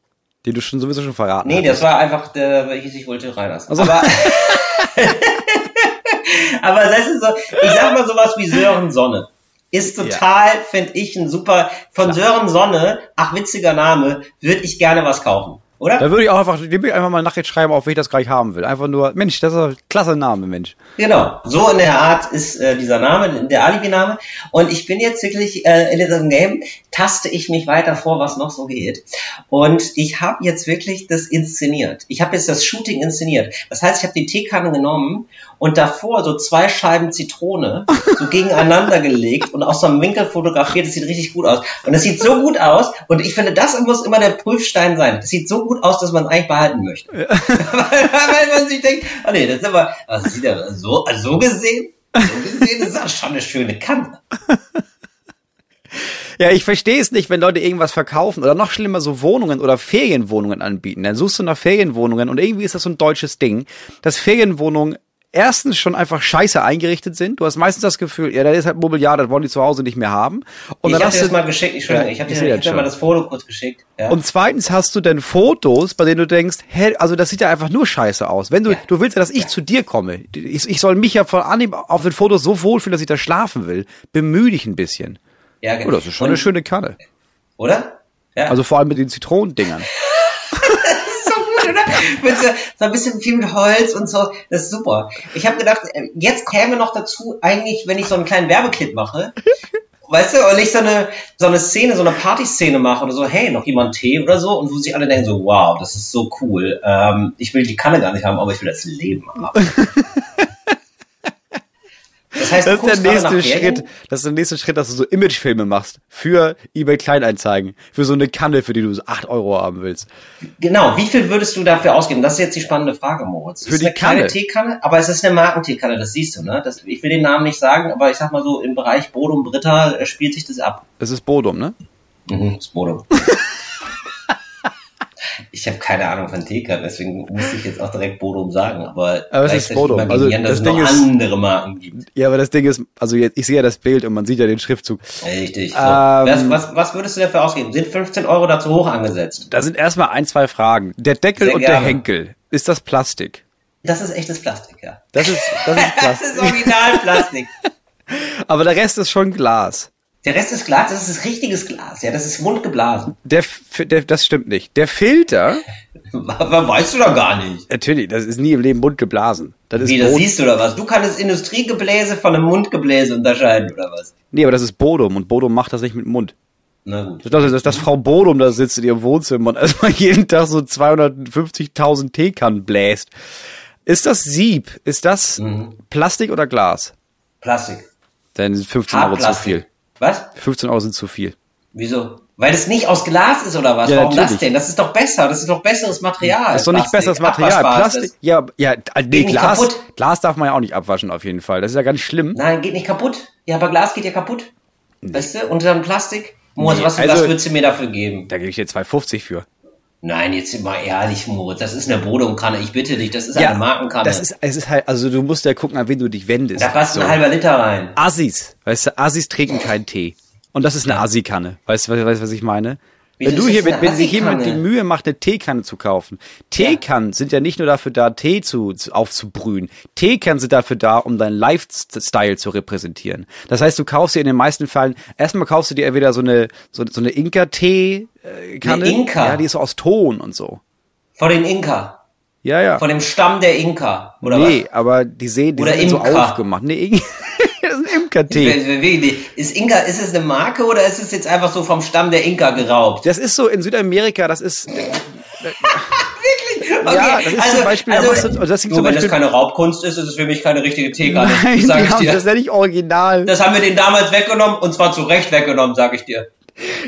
Den du schon sowieso schon verraten
Nee,
hattest.
das war einfach der, weil ich wollte reinlassen.
Also-
Aber, aber das ist so, ich sag mal sowas wie Sören Sonne. Ist total, finde ich, ein super, von Sören Sonne, ach witziger Name, würde ich gerne was kaufen. Oder?
Da würde ich auch einfach, dem würde ich einfach mal nachher schreiben, auf wen ich das gleich haben will. Einfach nur, Mensch, das ist ein klasse Name, Mensch.
Genau, so in der Art ist äh, dieser Name, der Alibi-Name. Und ich bin jetzt wirklich äh, in diesem Game, taste ich mich weiter vor, was noch so geht. Und ich habe jetzt wirklich das inszeniert. Ich habe jetzt das Shooting inszeniert. Das heißt, ich habe die Teekanne genommen und davor so zwei Scheiben Zitrone so gegeneinander gelegt und aus so einem Winkel fotografiert. Das sieht richtig gut aus. Und das sieht so gut aus. Und ich finde, das muss immer der Prüfstein sein. Das sieht so gut aus, dass man es eigentlich behalten möchte. weil, weil man sich denkt, oh nee, das ist aber, das sieht ja so, also so gesehen, so gesehen ist das schon eine schöne Kanne.
Ja, ich verstehe es nicht, wenn Leute irgendwas verkaufen oder noch schlimmer so Wohnungen oder Ferienwohnungen anbieten. Dann suchst du nach Ferienwohnungen und irgendwie ist das so ein deutsches Ding, dass Ferienwohnungen erstens schon einfach scheiße eingerichtet sind. Du hast meistens das Gefühl, ja, das ist halt Mobiliar, das wollen die zu Hause nicht mehr haben. Und
ich habe dir das mal geschickt, Entschuldigung,
Ja,
ich habe dir, ich hab dir
schon.
mal das Foto kurz geschickt. Ja.
und zweitens hast du dann Fotos, bei denen du denkst, hä, also das sieht ja einfach nur scheiße aus. Wenn du,
Ja.
du willst ja, dass ich zu dir komme. Ich, ich soll mich ja von Anhieb auf den Fotos so wohlfühlen, dass ich da schlafen will. Bemühe dich ein bisschen.
ja, genau.
Oh, das ist schon
Und-
eine schöne Kanne.
Oder? Ja.
Also vor allem mit den Zitronendingern.
oder? Mit so, so ein bisschen viel mit Holz und so. Das ist super. Ich habe gedacht, äh, jetzt käme noch dazu eigentlich, wenn ich so einen kleinen Werbeclip mache. Weißt du, und ich so eine, so eine Szene, so eine Partyszene mache oder so, hey, noch jemand Tee oder so, und wo sich alle denken so, wow, das ist so cool. Ähm, ich will die Kanne gar nicht haben, aber ich will das Leben haben. Das heißt,
Das ist der nächste? Schritt. Das ist der nächste Schritt, dass du so Imagefilme machst für eBay Kleinanzeigen. Für so eine Kanne, für die du so 8 Euro haben willst.
Genau, wie viel würdest du dafür ausgeben? Das ist jetzt die spannende Frage, Moritz.
Für
es ist
die
eine kleine
Kanne?
Teekanne, aber es ist eine Markenteekanne, das siehst du, ne? Das, ich will den Namen nicht sagen, aber ich sag mal so, im Bereich Bodum Britta äh, spielt sich das ab.
Das ist Bodum, ne?
Mhm, ist Bodum. ich habe keine Ahnung von Teekannen, deswegen musste ich jetzt auch direkt Bodum sagen, aber,
Aber es ist Bodum. Also,
dass
das Ding ist-
andere Marken gibt.
Ja, aber das Ding ist, also jetzt, ich sehe ja das Bild und man sieht ja den Schriftzug.
Richtig. So.
Ähm,
was, was, was würdest du dafür ausgeben? Sind 15 Euro dazu hoch angesetzt?
Da sind erstmal ein, zwei Fragen. Der Deckel
Sehr
und der
gerne.
Henkel. Ist das Plastik?
Das ist echtes Plastik, ja.
Das ist, das ist
Das
Plastik.
ist Originalplastik.
aber der Rest ist schon Glas.
Der Rest ist Glas, das ist richtiges Glas, ja, das ist mundgeblasen.
Der, der, das stimmt nicht. Der Filter,
Weißt du doch gar nicht.
natürlich, das ist nie im Leben Mund geblasen. Das ist
Wie, das
Bodum.
siehst du oder was? Du kannst das Industriegebläse von einem Mundgebläse unterscheiden oder was?
Nee, aber das ist Bodum und Bodum macht das nicht mit dem Mund.
Na gut.
Ich glaube, dass, dass Frau Bodum da sitzt in ihrem Wohnzimmer und erstmal jeden Tag so 250.000 Teekannen bläst. Ist das Sieb? Ist das
Mhm.
Plastik oder Glas?
Plastik.
Dann sind 15 Euro zu viel.
Was?
15 Euro sind zu viel.
Wieso? Weil das nicht aus Glas ist oder was?
Ja,
Warum das
natürlich.
denn? Das ist doch besser. Das ist doch besseres Material.
Das ist doch nicht
Plastik.
besseres Material. Plastik, ja, ja, äh, nee, Glas,
kaputt.
Glas darf man ja auch nicht abwaschen auf jeden Fall. Das ist ja ganz schlimm.
Nein, geht nicht kaputt. Ja, aber Glas geht ja kaputt. Weißt du? Und dann Plastik. Moritz,
Nee,
was,
also-
was würdest du mir dafür geben?
Da gebe ich dir 2,50 für.
Nein, jetzt mal ehrlich, Moritz. Das ist eine Bodumkanne. Ich bitte dich. Das ist eine Markenkanne.
das ist, es ist halt, also du musst ja gucken, an wen du dich wendest.
da passt
So.
ein halber Liter rein.
Assis, weißt du, Assis trinken keinen Tee. Und das ist eine
Ja.
Assi-Kanne. Weißt du, weißt, du, was ich meine? Wenn du hier, wenn, wenn sich jemand die? Mühe macht, eine Teekanne zu kaufen. Teekannen sind ja nicht nur dafür da, Tee zu, zu aufzubrühen. Teekannen sind dafür da, um deinen Lifestyle zu repräsentieren. Das heißt, du kaufst dir in den meisten Fällen, erstmal kaufst du dir entweder so eine, so, so eine Inka-Tee-Kanne.
Eine Inka?
Ja, die ist so aus Ton und so.
Von den Inka.
Ja, ja.
Von dem Stamm der Inka. Oder
nee, aber die sehen, die
Oder
sind so
Imker.
aufgemacht. Nee, Ing- das ist
Inka, ist es eine Marke oder ist es jetzt einfach so vom Stamm der Inka geraubt?
Das ist so in Südamerika, das ist,
Wirklich?
Ja, das ist zum Beispiel- da machst du- also das
nur
zum
wenn
Beispiel-
das keine Raubkunst ist, ist es für mich keine richtige Teekanne.
nein,
das sag ich
haben,
dir.
das ist ja nicht original.
Das haben wir den damals weggenommen und zwar zu Recht weggenommen, sag ich dir.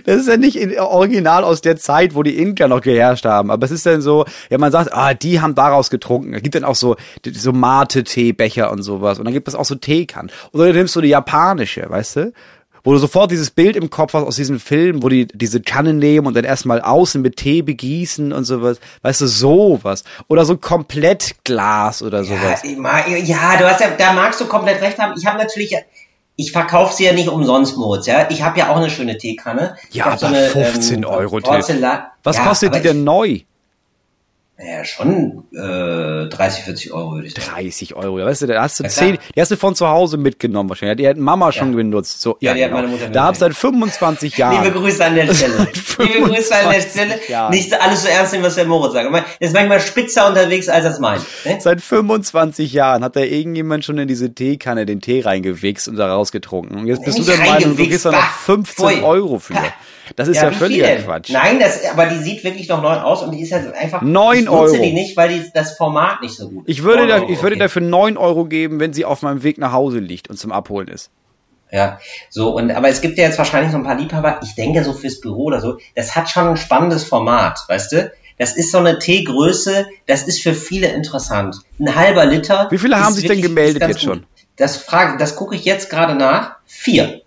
Das ist ja nicht in, original aus der Zeit, wo die Inka noch geherrscht haben. Aber es ist dann so, ja, man sagt, ah, die haben daraus getrunken. Es gibt dann auch so, so Mate-Teebecher und sowas. Und dann gibt es auch so Teekannen. Oder du nimmst so die japanische, weißt du? Wo du sofort dieses Bild im Kopf hast aus diesem Film, wo die diese Kanne nehmen und dann erstmal außen mit Tee begießen und sowas. Weißt du, sowas. Oder so komplett Glas oder
Ja,
sowas.
mag, ja, du hast ja, da magst du komplett recht haben. Ich habe natürlich, ich verkaufe sie ja nicht umsonst, Moritz, ja. Ich habe ja auch eine schöne Teekanne. Ich
Ja, aber 15 Euro, Till.
Porzellan.
Was
ja,
kostet die denn neu?
Ja, schon äh, 30, 40 Euro würde ich sagen.
30 Euro. Ja, Weißt du, da hast du
Ja, klar.
10, die hast du von zu Hause mitgenommen wahrscheinlich. Die hat Mama schon benutzt. So,
Ja,
ja,
die hat
genau.
meine Mutter
Da hab
benutzt.
seit 25 Jahren.
Liebe Grüße an der Stelle. Liebe Grüße an der
25
Stelle.
Jahren.
Nicht alles so ernst nehmen, was der Moritz sagt. Er ist manchmal spitzer unterwegs, als er es meint. Ne?
Seit 25 Jahren hat da irgendjemand schon in diese Teekanne den Tee reingewichst und da rausgetrunken. Und jetzt bist du
Nicht
der Meinung, du kriegst da noch
bah,
15
pfui.
Euro für.
Ha.
Das ist ja,
wie
völliger? Quatsch.
Nein, das, aber die sieht wirklich noch neu aus und die ist halt einfach.
Neun
ich nutze
Euro.
die nicht, weil die, das Format nicht so gut ist.
Ich würde,
Neun
da,
Euro,
ich würde
okay.
dafür 9 Euro geben, wenn sie auf meinem Weg nach Hause liegt und zum Abholen ist.
Ja, so, und, aber es gibt ja jetzt wahrscheinlich so ein paar Liebhaber, ich denke so fürs Büro oder so, das hat schon ein spannendes Format, weißt du? Das ist so eine Teegröße, das ist für viele interessant. Ein halber Liter.
Wie viele haben sich denn gemeldet jetzt schon?
Das frage, das gucke ich jetzt gerade nach. Vier.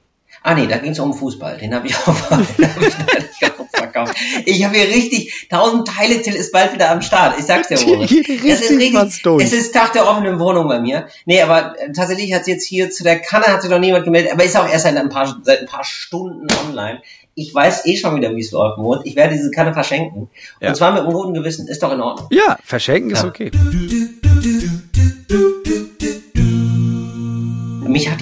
Ah nee, da ging es um Fußball. Den habe ich auch, den hab ich neulich auch verkauft. Ich habe hier richtig, tausend Teile, Till ist bald wieder am Start. Ich sag's dir, Moritz.
Hier
Das ist
richtig.
Es ist Tag der offenen Wohnung bei mir. Nee, aber äh, tatsächlich hat jetzt hier zu der Kanne hat sich noch niemand gemeldet, aber ist auch erst seit ein paar, seit ein paar Stunden online. Ich weiß eh schon wieder, wie es läuft, Moritz. Ich werde diese Kanne verschenken.
Ja.
Und zwar mit einem guten Gewissen. Ist doch in Ordnung.
Ja, verschenken ist
Ja.
okay.
Mich hat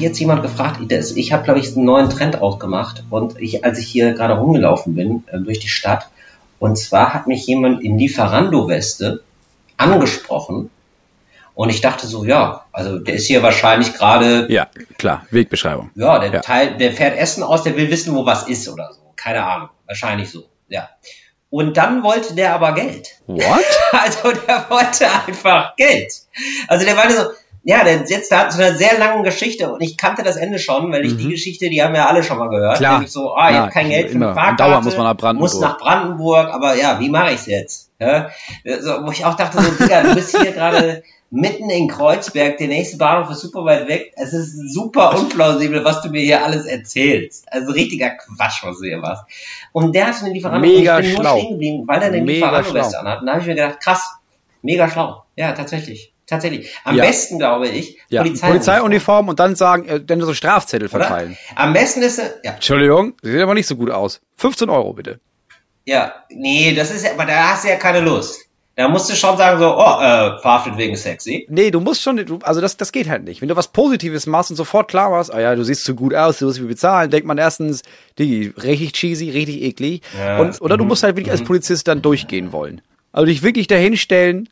jetzt jemand gefragt, ich habe, glaube ich, einen neuen Trend ausgemacht. Und ich, als ich hier gerade rumgelaufen bin, äh, durch die Stadt, und zwar hat mich jemand in Lieferando-Weste angesprochen. Und ich dachte so, ja, also der ist hier wahrscheinlich gerade
Ja, klar. Wegbeschreibung.
Ja, der
Ja.
Teil, der fährt Essen aus, der will wissen, wo was ist oder so. Keine Ahnung. Wahrscheinlich so. Ja. Und dann wollte der aber Geld.
What?
Also der wollte einfach Geld. Also der war so, ja, der jetzt da hat so eine sehr lange Geschichte und ich kannte das Ende schon, weil ich die Geschichte, die haben wir alle schon mal gehört.
Mhm. Klar.
Nämlich so, ah, ich
Ja,
habe kein Geld für eine Fahrkarte.
Andauernd muss man nach Brandenburg.
Muss nach Brandenburg, aber ja, wie mache ich's jetzt? Ja? So, wo ich auch dachte, so, Digga, du bist hier gerade mitten in Kreuzberg, der nächste Bahnhof ist super weit weg. Es ist super unplausibel, was du mir hier alles erzählst. Also richtiger Quatsch, was du hier machst. Und der hatte eine Lieferando
Mega
ich bin
schlau.
nur stehen geblieben, weil er eine
Mega
Lieferando-Weste
schlau.
anhat. Und da habe ich mir gedacht, krass, mega schlau. Ja, tatsächlich. Tatsächlich. Am
Ja.
besten, glaube ich,
Ja, Polizeiuniform und dann sagen, äh, dann so Strafzettel
Oder?
verteilen.
Am besten ist, ja,
Entschuldigung, sie sieht aber nicht so gut aus. 15 Euro bitte.
ja, nee, das ist ja, aber da hast du ja keine Lust. Da musst du schon sagen so, oh, äh, verhaftet wegen sexy.
Nee, du musst schon, du, also das, das geht halt nicht. Wenn du was Positives machst und sofort klar machst, ah ja, du siehst zu gut aus, du musst viel bezahlen, denkt man erstens, Digi, richtig cheesy, richtig eklig.
Ja.
Und, oder du musst halt wirklich als Polizist dann durchgehen wollen. Also dich wirklich dahinstellen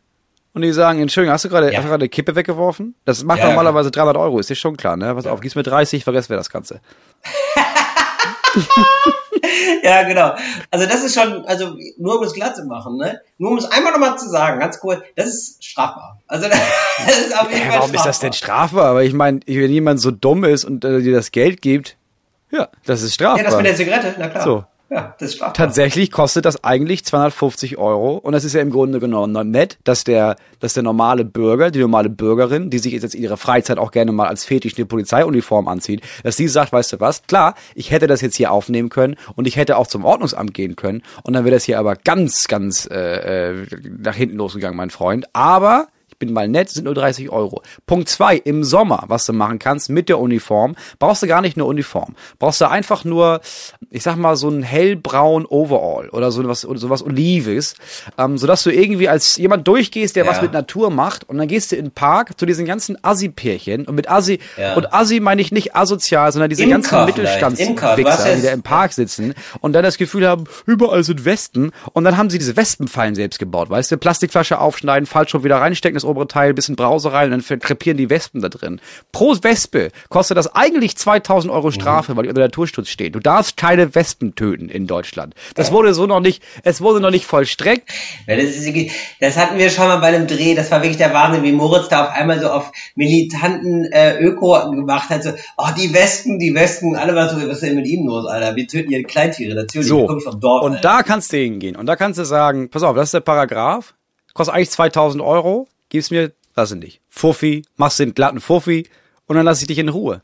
und die sagen, Entschuldigung, hast du gerade
Ja.
eine Kippe weggeworfen? Das macht
Ja,
normalerweise 300 Euro, ist dir schon klar, ne? Pass auf, gieß mir 30, vergessen wir das Ganze.
Ja, genau. Also das ist schon, also nur um es klar zu machen, ne? Nur um es einmal nochmal zu sagen, ganz kurz, das ist strafbar. Also das ist auf jeden Fall
warum ist das
strafbar.
denn strafbar? Aber ich meine, wenn jemand so dumm ist und äh, dir das Geld gibt, ja, das ist strafbar.
Ja, das mit der Zigarette, na klar.
So.
Ja, das ist.
Tatsächlich kostet das eigentlich 250 Euro und das ist ja im Grunde genommen nett, dass der, dass der normale Bürger, die normale Bürgerin, die sich jetzt in ihrer Freizeit auch gerne mal als Fetisch eine Polizeiuniform anzieht, dass die sagt, weißt du was, klar, ich hätte das jetzt hier aufnehmen können und ich hätte auch zum Ordnungsamt gehen können und dann wäre das hier aber ganz, ganz äh, äh, nach hinten losgegangen, mein Freund. Aber bin mal nett, sind nur 30 Euro. Punkt zwei, im Sommer, was du machen kannst mit der Uniform, brauchst du gar nicht eine Uniform. Brauchst du einfach nur, ich sag mal, so ein hellbraun Overall oder so was, so was Olives, ähm, sodass du irgendwie als jemand durchgehst, der
Ja.
was mit Natur macht und dann gehst du in den Park zu diesen ganzen Assi-Pärchen und mit Assi,
Ja.
und Assi meine ich nicht asozial, sondern diese
Imker
ganzen Mittelstandswichser, die da im Park sitzen und dann das Gefühl haben, überall sind Westen und dann haben sie diese Wespenfallen selbst gebaut, weißt du, Plastikflasche aufschneiden, Fallschirm wieder reinstecken, das obere Teil, bisschen Brause rein und dann krepieren die Wespen da drin. Pro Wespe kostet das eigentlich 2000 Euro Strafe, weil die unter Naturschutz stehen. Du darfst keine Wespen töten in Deutschland. Das wurde so noch nicht, es wurde noch nicht vollstreckt.
Weil das, ist, das hatten wir schon mal bei einem Dreh, das war wirklich der Wahnsinn, wie Moritz da auf einmal so auf militanten äh, Öko gemacht hat, so, oh, die Wespen, die Wespen, alle waren so, was ist denn mit ihm los, Alter? Wir töten hier Kleintiere, natürlich,
So.
kommen vom Dorf.
Und
Alter.
da kannst du hingehen. Und da kannst du sagen, pass auf, das ist der Paragraph. Kostet eigentlich 2000 Euro. Gib's mir, lass ihn nicht. Fuffi, machst den glatten Fuffi und dann lass ich dich in Ruhe.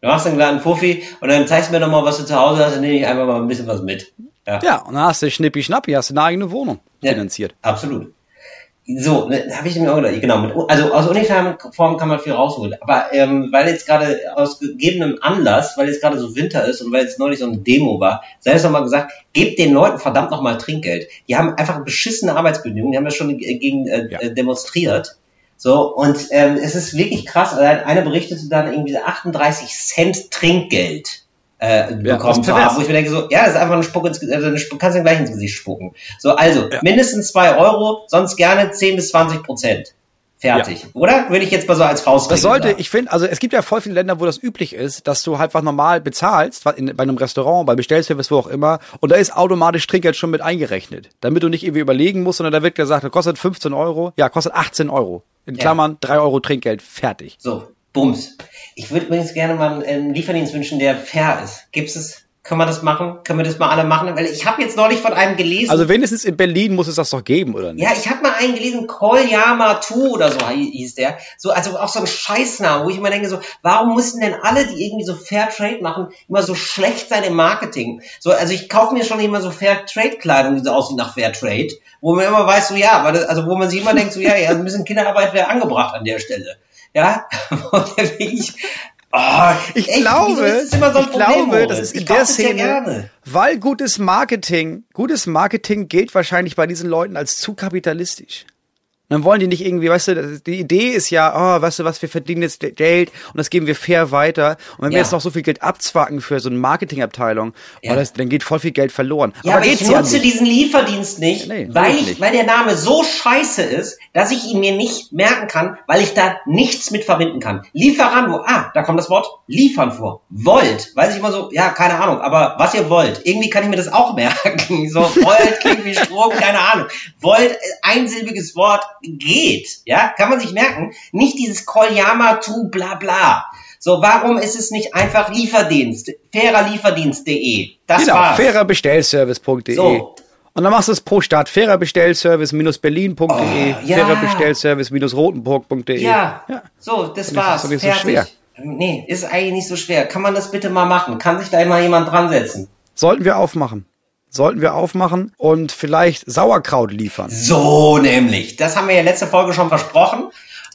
Du machst einen kleinen Fuffi und dann zeigst du mir doch mal, was du zu Hause hast, dann nehme ich einfach mal ein bisschen was mit. Ja,
Ja, und dann hast du Schnippi Schnappi, hast du eine eigene Wohnung
Ja,
finanziert.
Absolut. So, ne, habe ich mir auch gedacht, genau. Mit, also aus Uniform kann man viel rausholen. Aber ähm, weil jetzt gerade aus gegebenem Anlass, weil jetzt gerade so Winter ist und weil jetzt neulich so eine Demo war, sei es nochmal gesagt, gebt den Leuten verdammt nochmal Trinkgeld. Die haben einfach beschissene Arbeitsbedingungen, die haben das schon gegen äh,
Ja.
äh, demonstriert. So, und ähm, es ist wirklich krass. Also Eine berichtete dann irgendwie 38 Cent Trinkgeld äh, bekommen
ist
zu haben, wo ich mir denke, so, ja, das ist einfach eine Spuck ins also eine kannst du gleich ins Gesicht spucken. So, also,
Ja.
mindestens zwei Euro, sonst gerne 10 bis 20 Prozent. Fertig. Oder? Würde ich jetzt mal so als Faustregel
Das sollte,
sagen.
ich finde, also es gibt ja voll viele Länder, wo das üblich ist, dass du halt einfach normal bezahlst, in, bei einem Restaurant, bei Bestellservice, wo auch immer, und da ist automatisch Trinkgeld schon mit eingerechnet. Damit du nicht irgendwie überlegen musst, sondern da wird gesagt, das kostet 15 Euro, ja, kostet 18 Euro. In
Ja.
Klammern, 3 Euro Trinkgeld, fertig.
So, Bums. Ich würde übrigens gerne mal einen Lieferdienst wünschen, der fair ist. Gibt's es? Können wir das machen? Können wir das mal alle machen? Weil ich habe jetzt neulich von einem gelesen.
Also wenigstens in Berlin muss es das doch geben, oder nicht?
Ja, ich habe mal einen gelesen, Kolyama Tu oder so hi- hieß der. So, also auch so ein Scheißname, wo ich immer denke, so, warum mussten denn alle, die irgendwie so Fair Trade machen, immer so schlecht sein im Marketing? So, also ich kaufe mir schon immer so Fair Trade Kleidung, die so aussieht nach Fair Trade, wo man immer weiß, so ja, aber das, also wo man sich immer denkt, so ja, ja, ein bisschen Kinderarbeit wäre angebracht an der Stelle. Ja, und dann bin ich, oh,
Ich
echt,
glaube,
so
ich glaube, das ist in der Szene, weil gutes Marketing, gutes Marketing gilt wahrscheinlich bei diesen Leuten als zu kapitalistisch. Dann wollen die nicht irgendwie, weißt du, die Idee ist ja, oh, weißt du was, wir verdienen jetzt Geld und das geben wir fair weiter. Und wenn wir
Ja.
jetzt noch so viel Geld abzwacken für so eine Marketingabteilung,
Ja.
oh, das, dann geht voll viel Geld verloren.
Ja, aber, ich
geht's ja
nutze
nicht.
diesen Lieferdienst nicht,
Nee,
weil,
ich
ich,
nicht.
weil der Name so scheiße ist, dass ich ihn mir nicht merken kann, weil ich da nichts mit verbinden kann. Lieferando, ah, da kommt das Wort liefern vor. Wollt, weiß ich immer so, ja, keine Ahnung, aber was ihr wollt, irgendwie kann ich mir das auch merken. So, wollt klingt wie Strom, keine Ahnung. Wollt, einsilbiges Wort, geht, ja, kann man sich merken. Nicht dieses Kolyama tu bla bla. So, warum ist es nicht einfach Lieferdienst? Fairerlieferdienst.de. Das
Genau,
war's.
fairerbestellservice.de.
So.
Und dann machst du es pro Stadt, fairerbestellservice-berlin.de,
Oh, ja.
fairerbestellservice-rotenburg.de.
Ja,
Ja.
so, das
Und das
war's.
ist doch nicht so schwer.
Nee, ist eigentlich nicht so schwer. Kann man das bitte mal machen? Kann sich da immer jemand dran setzen?
Sollten wir aufmachen. Sollten wir aufmachen und vielleicht Sauerkraut liefern.
So nämlich. Das haben wir ja letzte Folge schon versprochen,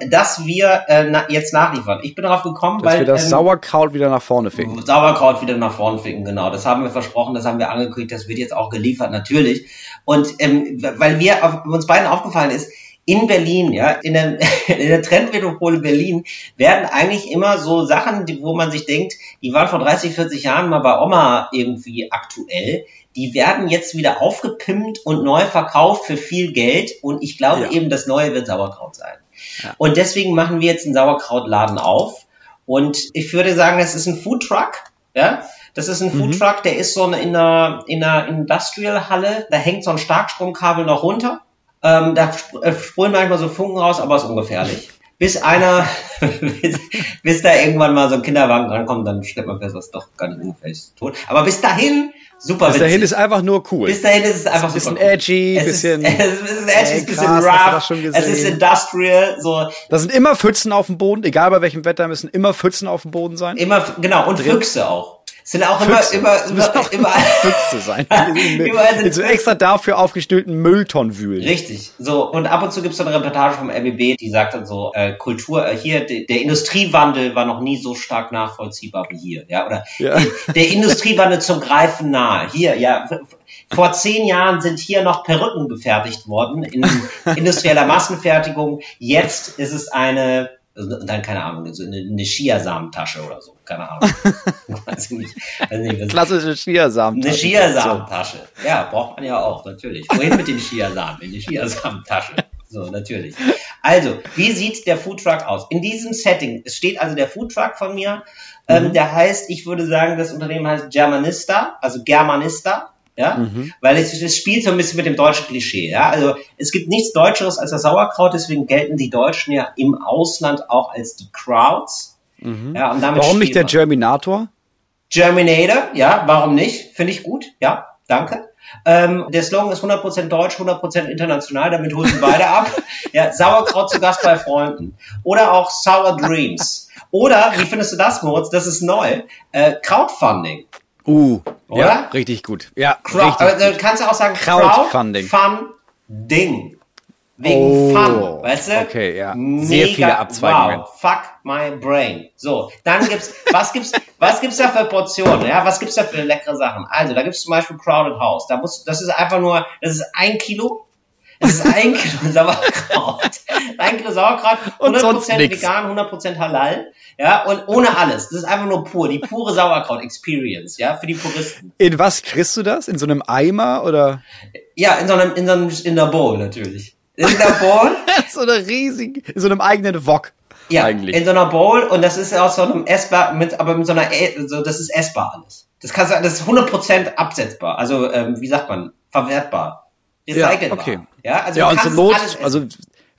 dass wir äh, na, jetzt nachliefern. Ich bin darauf gekommen,
Dass
weil
wir das
ähm,
Sauerkraut wieder nach vorne ficken.
Sauerkraut wieder nach vorne ficken, genau. Das haben wir versprochen, das haben wir angekündigt, das wird jetzt auch geliefert, natürlich. Und ähm, weil wir auf, uns beiden aufgefallen ist, in Berlin, ja, in der, in der Trendmetropole Berlin werden eigentlich immer so Sachen, die, wo man sich denkt, die waren vor 30, 40 Jahren mal bei Oma irgendwie aktuell, die werden jetzt wieder aufgepimpt und neu verkauft für viel Geld und ich glaube
Ja.
eben, das Neue wird Sauerkraut sein.
Ja.
Und deswegen machen wir jetzt einen Sauerkrautladen auf und ich würde sagen, das ist ein Foodtruck, ja. Das ist ein
Mhm.
Foodtruck, der ist so in einer, in einer Industrial-Halle, da hängt so ein Starkstromkabel noch runter. Ähm, da äh, sprühen manchmal so Funken raus, aber ist ungefährlich. Bis einer, bis, bis da irgendwann mal so ein Kinderwagen rankommt, dann stellt man fest, das ist doch gar nicht ungefährlich ist tot. Aber bis dahin, super
Bis dahin
witzig.
ist einfach nur cool.
Bis dahin ist es einfach
Bisschen
super cool.
edgy,
es
bisschen-
Ist, es ist ein bisschen edgy,
Ey,
ein bisschen
krass,
rough, es ist industrial, so
Da sind immer Pfützen auf dem Boden, egal bei welchem Wetter müssen immer Pfützen auf dem Boden sein.
immer, genau, und Füchse auch. Sind auch immer,
Füchse.
immer, immer,
auch
überall,
Füchse sein.
Überall sind
In so extra dafür aufgestellten Mülltonnen wühlen.
Richtig. So, und ab und zu gibt es so eine Reportage vom RBB, die sagt dann so, äh, Kultur, äh, hier, de, der Industriewandel war noch nie so stark nachvollziehbar wie hier. Ja, oder
Ja.
Der, der Industriewandel zum Greifen nahe. Hier, ja. Vor zehn Jahren sind hier noch Perücken gefertigt worden in industrieller Massenfertigung. Jetzt ist es eine, also dann keine Ahnung, so eine, eine Chiasamentasche oder so. Keine Ahnung. weiß ich nicht. Weiß nicht was
Klassische Chiasamen.
eine Chiasamentasche. Ja, braucht man ja auch, natürlich. Wohin mit den Chiasamen? In die Chiasamentasche. So, natürlich. Also, wie sieht der Foodtruck aus? In diesem Setting, es steht also der Foodtruck von mir, ähm, der heißt, ich würde sagen, das Unternehmen heißt Germanista, also Germanista, ja, weil es, es spielt so ein bisschen mit dem deutschen Klischee, ja, also es gibt nichts Deutscheres als das Sauerkraut, deswegen gelten die Deutschen ja im Ausland auch als die Crowds, ja, und damit
Warum nicht der. Germinator?
Germinator, ja, warum nicht? Finde ich gut, ja, danke. Ähm, der Slogan ist 100% deutsch, 100% international, damit holen wir beide ab. Ja, Sauerkraut zu Gast bei Freunden. Oder auch Sour Dreams. Oder, wie findest du das, Moritz? Das ist neu. Äh, Crowdfunding.
Uh,
Oder?
ja, richtig gut. Ja,
Crowd,
richtig
aber, äh, kannst du auch sagen
Crowdfunding.
Crowdfunding. Wegen
Oh,
Fun, weißt du?
okay, ja. Sehr viele Abzweigungen.
Wow, fuck my brain. So, dann gibt's, was gibt's, was gibt's da für Portionen? Ja, was gibt's da für leckere Sachen? Also, da gibt's zum Beispiel Crowded House. Da muss, das ist einfach nur, das ist ein Kilo. Das ist ein Kilo Sauerkraut. Ein Kilo Sauerkraut,
Und
100%
sonst nix.
vegan, 100% halal. Ja, und ohne alles. Das ist einfach nur pur, die pure Sauerkraut-Experience, ja, für die Puristen.
In was kriegst du das? In so einem Eimer oder?
Ja, in so einem, in so einem, in der Bowl natürlich. In der Bowl.
so eine riesige, in so einem eigenen Wok.
Ja,
eigentlich.
in so einer Bowl und das ist aus so einem essbar, mit, aber mit so einer, E- so, das ist essbar alles. Das kannst du, das ist 100% absetzbar. Also, ähm, wie sagt man? Verwertbar. Recycelbar.
okay.
Ja, also
ja,
du
und zur Not, also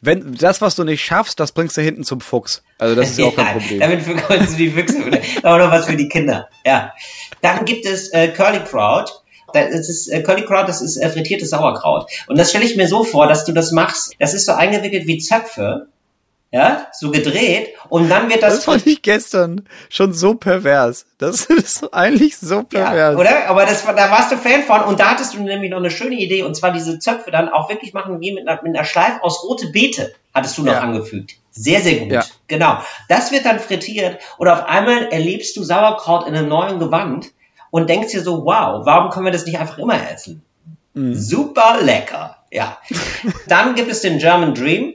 wenn das, was du nicht schaffst, das bringst du hinten zum Fuchs. Also das ist ja auch kein Problem.
Damit verkreuzen die Füchse. oder? Aber noch was für die Kinder. Ja. Dann gibt es äh, Curly Kraut. Das ist äh, Curly Kraut, das ist äh, frittiertes Sauerkraut. Und das stelle ich mir so vor, dass du das machst. Das ist so eingewickelt wie Zöpfe. Ja, so gedreht. Und dann wird das,
Das fand ich gestern schon so pervers. Das ist eigentlich so pervers.
Ja, oder? Aber das, da warst du Fan von und da hattest du nämlich noch eine schöne Idee und zwar diese Zöpfe dann auch wirklich machen wie mit einer, mit einer Schleife aus rote Beete hattest du noch
Ja.
angefügt. Sehr, sehr gut.
Ja.
Genau. Das wird dann frittiert und auf einmal erlebst du Sauerkraut in einem neuen Gewand und denkst dir so, wow, warum können wir das nicht einfach immer essen?
Mhm.
Super lecker. Ja. dann gibt es den German Dream.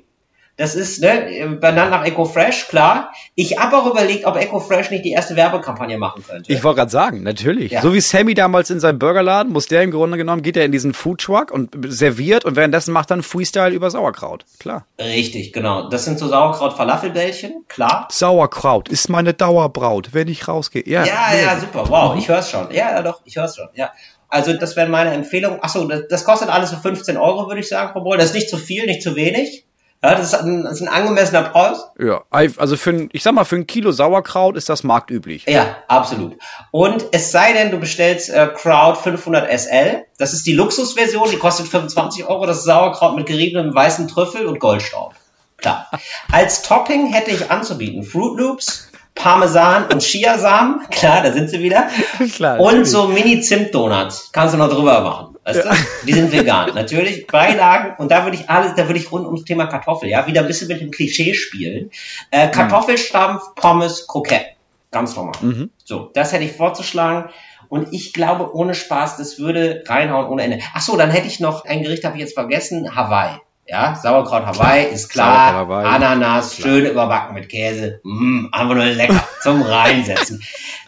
Das ist, ne, benannt nach EcoFresh, klar. Ich habe auch überlegt, ob EcoFresh nicht die erste Werbekampagne machen könnte.
Ich wollte gerade sagen, natürlich.
Ja.
So wie Sammy damals in seinem Burgerladen, muss der im Grunde genommen, geht er in diesen Foodtruck und serviert und währenddessen macht er einen Freestyle über Sauerkraut. Klar.
Richtig, genau. Das sind so Sauerkraut-Falafelbällchen, klar.
Sauerkraut ist meine Dauerbraut, wenn ich rausgehe. Ja,
Ja, ja, super. Wow, ich hör's schon. Ja, ja, doch, ich hör's schon. Ja. Also das wäre meine Empfehlung. Achso, das, das kostet alles so 15 Euro, würde ich sagen, pro Bowl. Das ist nicht zu viel, nicht zu wenig. Ja, das ist ein, das ist ein angemessener Preis.
Ja, also für ein, ich sag mal, für ein Kilo Sauerkraut ist das marktüblich.
Ja, absolut. Und es sei denn, du bestellst äh, Crowd 500 SL. Das ist die Luxusversion, die kostet 25 Euro. Das ist Sauerkraut mit geriebenem weißen Trüffel und Goldstaub. Klar. Als Topping hätte ich anzubieten Fruit Loops, Parmesan und Chiasamen. Klar, da sind sie wieder.
Klar,
und
natürlich.
so Mini-Zimt-Donuts. Kannst du noch drüber machen. Weißt du? Die sind vegan. Natürlich. Beilagen. Und da würde ich alles, da würde ich rund ums Thema Kartoffel, ja, wieder ein bisschen mit dem Klischee spielen. Äh, Kartoffelstampf, Pommes, Kroketten. Ganz normal.
Mhm.
So, das hätte ich vorzuschlagen. Und ich glaube, ohne Spaß, das würde reinhauen ohne Ende. Ach so, dann hätte ich noch ein Gericht, habe ich jetzt vergessen, Hawaii. Ja, Sauerkraut Hawaii ist klar.
Hawaii.
Ananas, schön überbacken mit Käse. Mm, einfach nur lecker zum Reinsetzen.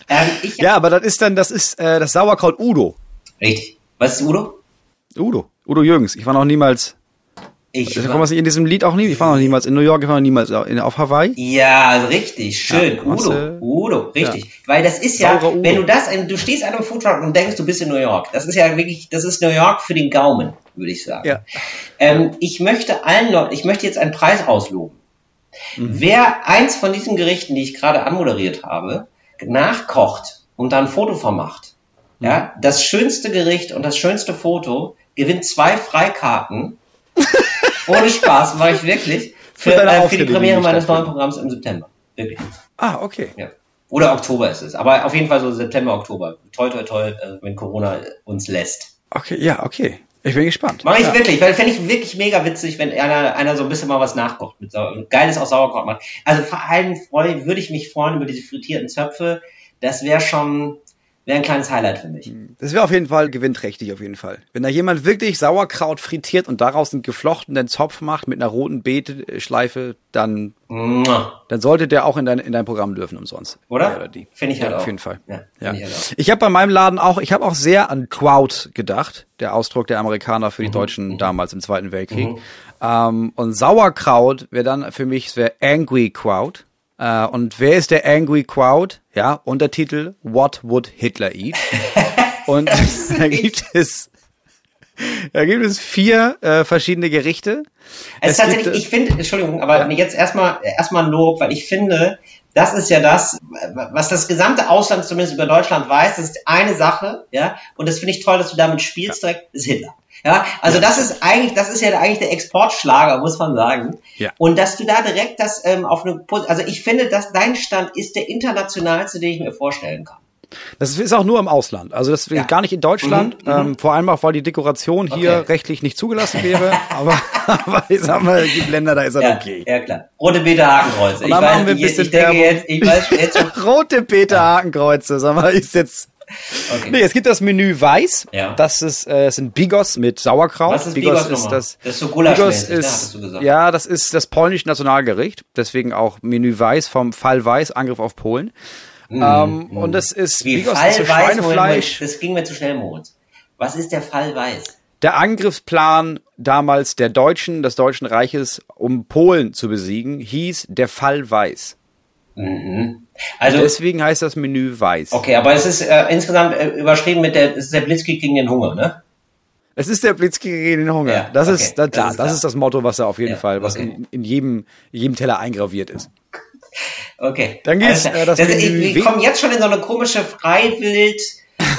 ähm, ich,
Ja, aber das ist dann, das ist äh, das Sauerkraut Udo.
Richtig. Was ist Udo?
Udo. Udo Jürgens. Ich war noch niemals,
Ich.
das kommt was in diesem Lied auch nie, ich war noch niemals in New York, ich war noch niemals auf Hawaii.
Ja, richtig, schön.
Ja,
Udo,
Masse.
Udo, richtig. Weil das ist ja,
Udo.
wenn du das, du stehst an einem Foodtruck und denkst, du bist in New York. Das ist ja wirklich, das ist New York für den Gaumen, würde ich sagen.
Ja.
Ähm, ich möchte allen Leuten, ich möchte jetzt einen Preis ausloben.
Mhm.
Wer eins von diesen Gerichten, die ich gerade anmoderiert habe, nachkocht und dann ein Foto vermacht. Ja, das schönste Gericht und das schönste Foto gewinnt zwei Freikarten. Ohne Spaß, mache ich wirklich. Für,
Für
äh, für die Premiere meines neuen. Programms im September. Wirklich.
Ah, okay.
Ja. Oder Oktober ist es. Aber auf jeden Fall so September, Oktober. Toi, toi, toi, äh, wenn Corona uns lässt.
Okay, ja, okay. Ich bin gespannt.
Mach ich
ja.
wirklich, weil fände ich wirklich mega witzig, wenn einer, einer so ein bisschen mal was nachkocht mit Sau Geiles aus Sauerkraut macht. Also vor allem freu, würde ich mich freuen über diese frittierten Zöpfe. Das wäre schon, wäre ein kleines Highlight für mich.
Das wäre auf jeden Fall gewinnträchtig, auf jeden Fall. Wenn da jemand wirklich Sauerkraut frittiert und daraus einen geflochtenen Zopf macht mit einer roten Beete-Schleife, dann,
Mua.
dann sollte der auch in dein, in dein Programm dürfen umsonst.
Oder?
Der oder die.
Finde ich halt
ja,
auch.
Auf jeden Fall.
Ja,
Ja.
ich halt auch.
Ich habe bei meinem Laden auch, ich habe auch sehr an Kraut gedacht, der Ausdruck der Amerikaner
Mhm,
für die Deutschen damals im Zweiten Weltkrieg. Ähm, und Sauerkraut wäre dann für mich, wäre Angry Kraut. Äh, und wer ist der Angry Crowd? Ja, Untertitel What Would Hitler Eat? und da gibt es da gibt es vier äh, verschiedene Gerichte.
Es
Es
ist tatsächlich,
gibt,
ich finde, Entschuldigung, aber jetzt erstmal erstmal Lob, weil ich finde, das ist ja das, was das gesamte Ausland zumindest über Deutschland weiß, das ist eine Sache, ja, und das finde ich toll, dass du damit spielst direkt, ist Hitler. Ja, also das ist eigentlich, das ist ja eigentlich der Exportschlager, muss man sagen.
Ja.
Und dass du da direkt das ähm, auf eine, also ich finde, dass dein Stand ist der internationalste, den ich mir vorstellen kann.
Das ist auch nur im Ausland. Also das
Ja.
gar nicht in Deutschland.
Mhm,
ähm, vor allem auch, weil die Dekoration hier
Okay.
rechtlich nicht zugelassen wäre. aber, aber ich sag mal, es gibt Länder, da ist
Ja,
okay.
ja klar. Rote Beete Hakenkreuze.
Und dann machen wir ein
ich,
bisschen
ich denke
Werbung.
jetzt, ich weiß jetzt schon,
Rote Peter Hakenkreuze, sag mal, ist jetzt.
Okay.
Nee, es gibt das Menü Weiß.
Ja.
Das ist, äh, sind Bigos mit Sauerkraut.
Was ist Bigos
ist
nochmal?
das.
Das ist so
Bigos
ne,
ist,
gesagt.
ja, das ist das polnische Nationalgericht. Deswegen auch Menü Weiß vom Fall Weiß, Angriff auf Polen. ähm, und das ist,
Mm, Wie
Bigos
Fall
ist so
weiß,
Schweinefleisch.
Moment, das ging mir zu schnell, Moritz. Was ist der Fall weiß?
der Angriffsplan damals der Deutschen, des Deutschen Reiches, um Polen zu besiegen, hieß der Fall Weiß.
Also,
Deswegen heißt das Menü Weiß.
okay, aber es ist äh, insgesamt äh, überschrieben mit der, es ist der Blitzkrieg gegen den Hunger, ne?
Es ist der Blitzkrieg gegen den Hunger.
Ja,
das,
okay,
ist, da,
das
klar,
ist
das ist das Motto, was da auf jeden
Ja,
Fall, was
okay.
in, in jedem, jedem Teller eingraviert ist.
Okay.
Dann
klar.
äh, das
das,
Menü
ich, wir kommen jetzt schon in so eine komische Freiwild,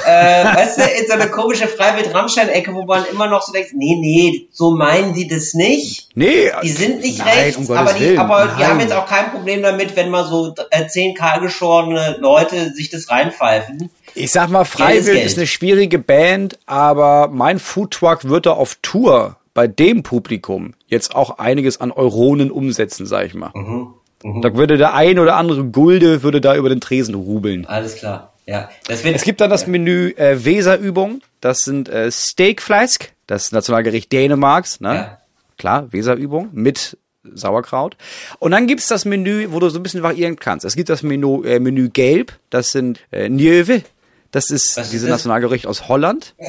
äh, weißt du, in so eine komische Freiwild-Rammstein-Ecke, wo man immer noch so denkt, nee, nee, so meinen die das nicht.
Nee,
Die sind nicht
nein,
rechts,
um
aber, die,
Willen,
aber die haben jetzt auch kein Problem damit, wenn mal so äh, zehn kahlgeschorene Leute sich das reinpfeifen.
Ich sag mal, Freiwild ist eine schwierige Band, aber mein Foodtruck wird da auf Tour bei dem Publikum jetzt auch einiges an Euronen umsetzen, sag ich mal.
Mhm.
Da würde der ein oder andere Gulde würde da über den Tresen rubeln.
Alles klar. Ja,
Es gibt dann das Menü äh, Weserübung. Das sind äh, Steakflask, das Nationalgericht Dänemarks. Ne?
Ja.
Klar, Weserübung mit Sauerkraut. Und dann gibt's das Menü, wo du so ein bisschen variieren kannst. Es gibt das Menü, äh, Menü Gelb. Das sind äh, Njöve. Das ist
Was ist
dieses
das?
Nationalgericht aus Holland.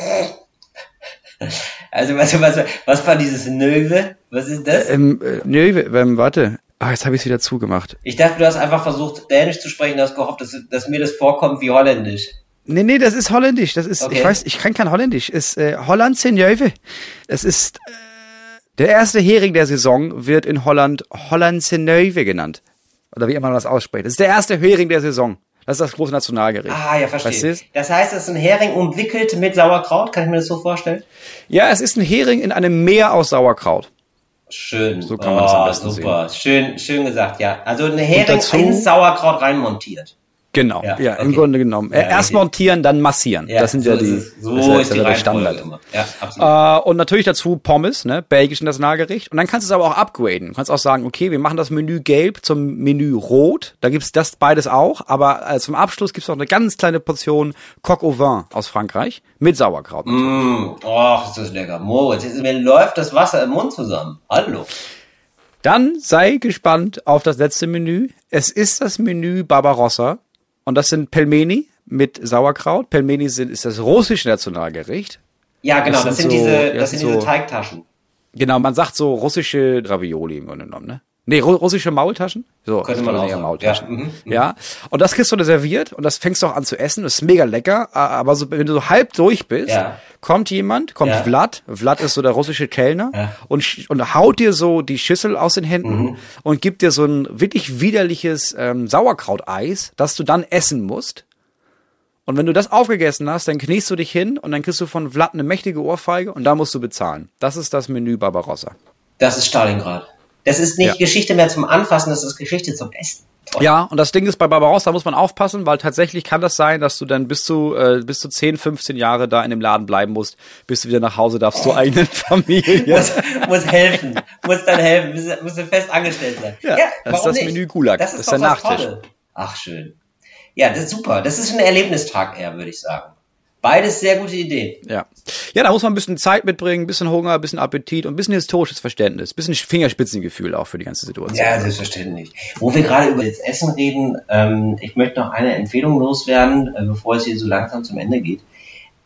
Also was, was, was war dieses Nöwe? Was ist das?
Ähm, äh, Njöve, ähm, warte. Ah, jetzt habe ich es wieder zugemacht.
Ich dachte, du hast einfach versucht, Dänisch zu sprechen, du hast gehofft, dass, dass mir das vorkommt wie Holländisch.
Nee, nee, das ist holländisch. Das ist,
Okay.
ich weiß, ich kann kein holländisch. Ist äh, Holland Njöve. Es ist äh, der erste Hering der Saison wird in Holland Hollandse Neuwe genannt. Oder wie immer man das ausspricht. Das ist der erste Hering der Saison. Das ist das große Nationalgericht.
Ah, ja,
Weißt
verstehe.
du?
Das heißt, es ist ein Hering umwickelt mit Sauerkraut, kann ich mir das so vorstellen?
Ja, es ist ein Hering in einem Meer aus Sauerkraut.
Schön.
So kann man das am besten
super. Schön, schön gesagt, ja. Also ein Hering
dazu-
Sauerkraut reinmontiert.
Genau,
Ja,
ja, im
okay.
Grunde genommen.
Ja,
erst
richtig.
montieren, dann massieren. das sind
so
ja die.
So
das ist, ja-
ist
ja der Standard.
immer. Ja.
Äh, und natürlich dazu Pommes, ne, belgisches Nationalgericht. Und dann kannst du es aber auch upgraden. Du kannst auch sagen, okay, wir machen das Menü gelb zum Menü rot. Da gibt's das beides auch. Aber äh, zum Abschluss gibt's noch eine ganz kleine Portion Coq au vin aus Frankreich mit Sauerkraut.
Mm, oh, ist das lecker. Moritz, jetzt, mir läuft das Wasser im Mund zusammen. Hallo.
Dann sei gespannt auf das letzte Menü. Es ist das Menü Barbarossa. Und das sind Pelmeni mit Sauerkraut. Pelmeni sind, ist das russische Nationalgericht.
Ja, genau,
Das
das,
sind
sind,
so-
diese,
das
sind
sind
diese
so-
Teigtaschen.
Genau, man sagt so russische Ravioli im Grunde genommen, ne? Nee, ru russische Maultaschen? So,
Könnte
ich
man auch sagen.
Maultaschen.
Ja, mhm, mhm.
Ja, und das kriegst du da serviert und das fängst du auch an zu essen. Das ist mega lecker, aber so, wenn du so halb durch bist,
Ja.
kommt jemand, kommt
Ja.
Vlad, Vlad ist so der russische Kellner
Ja. Mhm.
und, und haut dir so die Schüssel aus den Händen und gibt dir so ein wirklich widerliches ähm, Sauerkrauteis, das du dann essen musst. Und wenn du das aufgegessen hast, dann kniest du dich hin und dann kriegst du von Vlad eine mächtige Ohrfeige und da musst du bezahlen. Das ist das Menü Barbarossa.
Das ist Stalingrad. Das ist nicht
Ja.
Geschichte mehr zum Anfassen, das ist Geschichte zum Essen. Toll.
Ja, und das Ding ist bei Barbarossa, da muss man aufpassen, weil tatsächlich kann das sein, dass du dann bis zu, äh, bis zu 10, 15 Jahre da in dem Laden bleiben musst, bis du wieder nach Hause darfst zur eigenen Familie.
Muss, muss helfen, muss dann helfen, muss, muss fest angestellt sein.
Ja, das ist das
nicht?
Menü Gulag,
Das
das
ist,
ist der Nachtisch.
Tolle. Ach, schön. Ja, das ist super. Das ist ein Erlebnistag eher, würde ich sagen. Beides sehr gute Ideen.
Ja. Ja, da muss man ein bisschen Zeit mitbringen, ein bisschen Hunger, ein bisschen Appetit und ein bisschen historisches Verständnis, ein bisschen Fingerspitzengefühl auch für die ganze Situation.
Ja, selbstverständlich. Wo wir gerade über das Essen reden, ähm, ich möchte noch eine Empfehlung loswerden, äh, bevor es hier so langsam zum Ende geht.